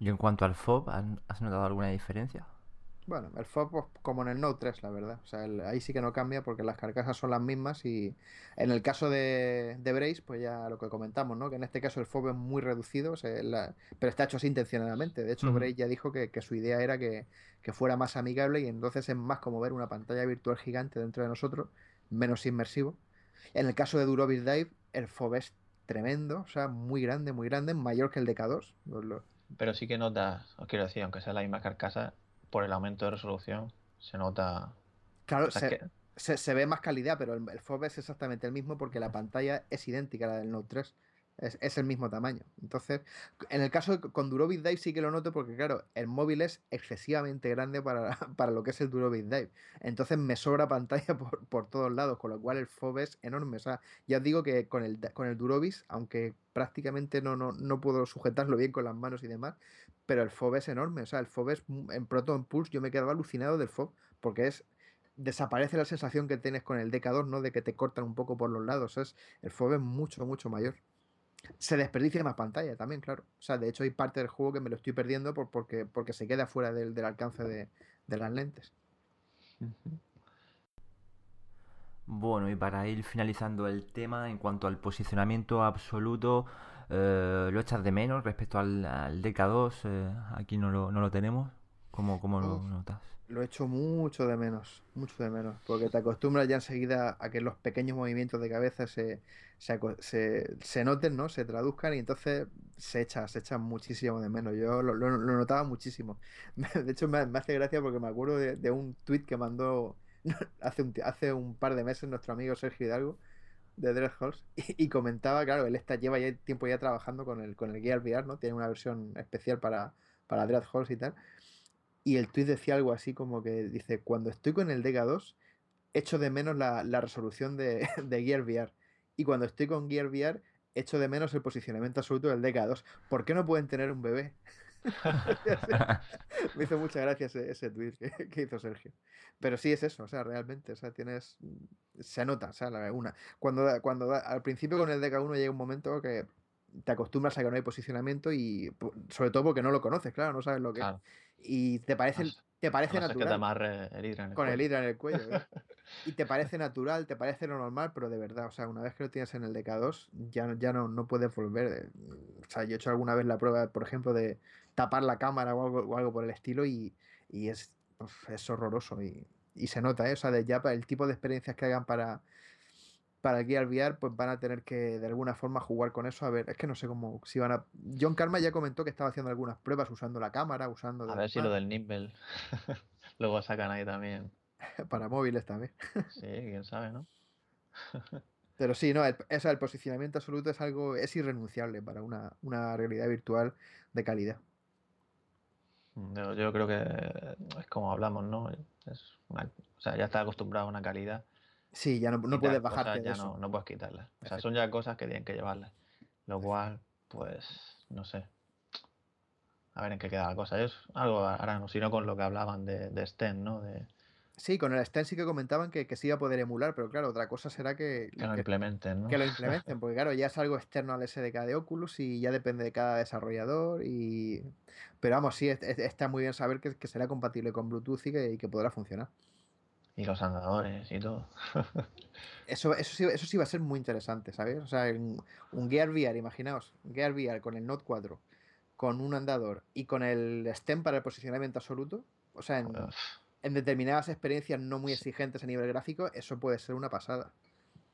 Y en cuanto al FOB, ¿han- ¿has notado alguna diferencia? Bueno, el FOB pues, como en el Note 3, la verdad. O sea, el- ahí sí que no cambia porque las carcasas son las mismas y en el caso de, de Brace, pues ya lo que comentamos, ¿no? Que en este caso el FOB es muy reducido, o sea, la- pero está hecho así intencionadamente. De hecho. Brace ya dijo que, que su idea era que, que fuera más amigable y entonces es más como ver una pantalla virtual gigante dentro de nosotros, menos inmersivo. En el caso de Durovis Dive, el FOB es tremendo, o sea, muy grande, muy grande, mayor que el DK2. Lo- lo- Pero sí que notas, os quiero decir, aunque sea la misma carcasa, por el aumento de resolución, se nota... Claro, o sea, se, que- se, se ve más calidad, pero el, el FOV es exactamente el mismo porque la pantalla es idéntica a la del Note 3. Es, es el mismo tamaño. Entonces, en el caso de, con Durovis Dive sí que lo noto porque, claro, el móvil es excesivamente grande para, para lo que es el Durovis Dive. Entonces me sobra pantalla por, por todos lados, con lo cual el FOV es enorme. O sea, ya os digo que con el, con el Durovis, aunque prácticamente no, no, no puedo sujetarlo bien con las manos y demás, pero el FOV es enorme. O sea, el FOV es en Proton Pulse, yo me quedaba alucinado del FOV porque es desaparece la sensación que tienes con el DK2, ¿no? De que te cortan un poco por los lados. Es, el FOV es mucho, mucho mayor. Se desperdicia más pantalla también, claro. O sea, de hecho hay parte del juego que me lo estoy perdiendo por, porque, porque se queda fuera del, del alcance de, de las lentes. Bueno, y para ir finalizando el tema, en cuanto al posicionamiento absoluto, eh, ¿lo echas de menos respecto al, al DK2? Eh, aquí no lo, no lo tenemos. ¿Cómo, cómo lo notas? Lo echo mucho de menos, mucho de menos, porque te acostumbras ya enseguida a que los pequeños movimientos de cabeza se, se, aco- se, se noten, ¿no? Se traduzcan y entonces se echa, se echa muchísimo de menos. Yo lo, lo- lo notaba muchísimo. De hecho, me, me hace gracia porque me acuerdo de, de un tweet que mandó hace un, hace un par de meses nuestro amigo Sergio Hidalgo de Dreadhalls y, y comentaba, claro, él está, lleva ya tiempo ya trabajando con el, con el Gear VR, ¿no? Tiene una versión especial para, para Dreadhalls y tal. Y el tweet decía algo así como que dice, cuando estoy con el DK2, echo de menos la, la resolución de, de Gear VR. Y cuando estoy con Gear VR, echo de menos el posicionamiento absoluto del DK2. ¿Por qué no pueden tener un bebé? Me hizo mucha gracia ese, ese tweet que, hizo Sergio. Pero sí es eso, o sea, realmente, o sea, tienes. Se nota, o sea, la una. Cuando, cuando al principio con el DK1 llega un momento que te acostumbras a que no hay posicionamiento y sobre todo porque no lo conoces, claro, no sabes lo que es. Y te parece, A no ser- te parece no ser que te natural amarre el hidra en el con el hidra en el cuello. ¿eh? Y te parece natural, te parece lo normal, pero de verdad, o sea, una vez que lo tienes en el DK2, ya, no- ya no, no puedes volver. eh, O sea, yo he hecho alguna vez la prueba, por ejemplo, de tapar la cámara o algo, o algo por el estilo y, y es, uf, es horroroso y, y se nota, ¿eh? O sea, de ya para el tipo de experiencias que hagan para, para Gear VR, pues van a tener que de alguna forma jugar con eso. A ver, es que no sé cómo, si van a... John Karma ya comentó que estaba haciendo algunas pruebas usando la cámara, usando... A ver si lo del Nimble luego sacan ahí también. para móviles también. Sí, quién sabe, ¿no? Pero sí, no, el, posicionamiento absoluto es algo, es irrenunciable para una, una realidad virtual de calidad. Yo, yo creo que es como hablamos, ¿no? Es una, o sea, ya estás acostumbrado a una calidad. Sí, ya no, no puedes bajarte de ya eso. no, no puedes quitarlas. O sea, son ya cosas que tienen que llevarlas. Lo cual, pues, no sé. A ver en qué queda la cosa. Ellos algo si no con lo que hablaban de, de Sten, ¿no? De, Sí, con el Sten sí que comentaban que, que se iba a poder emular, pero claro, otra cosa será que, Que lo que- implementen, ¿no? que lo implementen, porque claro, ya es algo externo al SDK de Oculus y ya depende de cada desarrollador. y Pero vamos, sí, es- es- está muy bien saber que, que será compatible con Bluetooth y que, y que podrá funcionar. Y los andadores y todo. Eso, eso, sí, eso sí va a ser muy interesante, ¿sabes? O sea, un Gear VR, imaginaos, un Gear VR con el Note 4, con un andador y con el stem para el posicionamiento absoluto. O sea, en, Uf, en determinadas experiencias no muy exigentes a nivel gráfico, eso puede ser una pasada.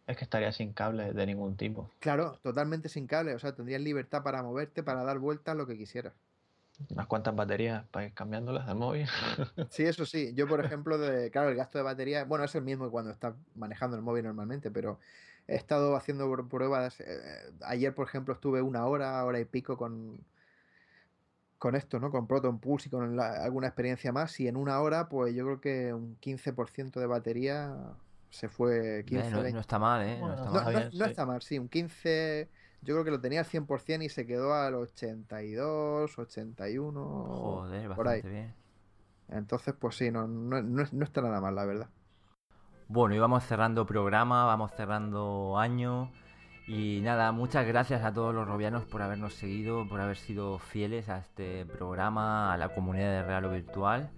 Es que estaría sin cable de ningún tipo. Claro, totalmente sin cable, o sea, tendrías libertad para moverte, para dar vueltas, lo que quisieras. Unas cuantas baterías para ir cambiándolas del móvil. Sí, eso sí. Yo, por ejemplo, de, claro, el gasto de batería, bueno, es el mismo que cuando estás manejando el móvil normalmente, pero he estado haciendo pr- pruebas. eh, ayer, por ejemplo, estuve una hora, hora y pico con, con esto, ¿no? Con Proton Pulse y con la- alguna experiencia más. Y en una hora, pues yo creo que un 15% de batería se fue 15, Eh, no, 20. no está mal, ¿eh? No está No, mal. está no- bien, no sí. está mal, sí, un 15, yo creo que lo tenía al 100% y se quedó al 82, 81, Joder, por ahí. bastante bien. Entonces, pues sí, no, no, no, no está nada mal, la verdad. Bueno, y vamos cerrando programa, vamos cerrando año. Y nada, muchas gracias a todos los robianos por habernos seguido, por haber sido fieles a este programa, a la comunidad de Real o Virtual.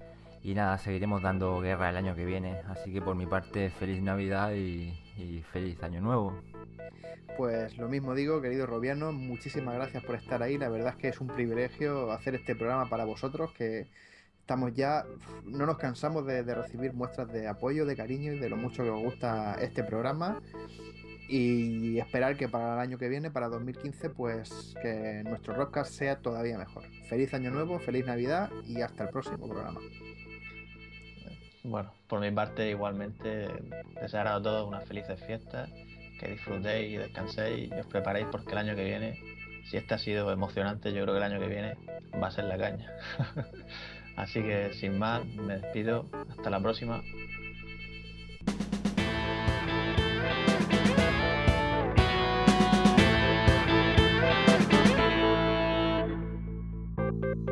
Y nada, seguiremos dando guerra el año que viene. Así que por mi parte, feliz Navidad y, y feliz Año Nuevo. Pues lo mismo digo, querido Robiano, muchísimas gracias por estar ahí. La verdad es que es un privilegio hacer este programa para vosotros, que estamos ya, no nos cansamos de, recibir muestras de apoyo, de cariño y de lo mucho que os gusta este programa. Y esperar que para el año que viene, para 2015, pues que nuestro podcast sea todavía mejor. Feliz año nuevo, feliz Navidad y hasta el próximo programa. Bueno, por mi parte igualmente desear a todos unas felices fiestas, que disfrutéis y descanséis y os preparéis porque el año que viene, si este ha sido emocionante, yo creo que el año que viene va a ser la caña. Así que sin más, me despido, hasta la próxima.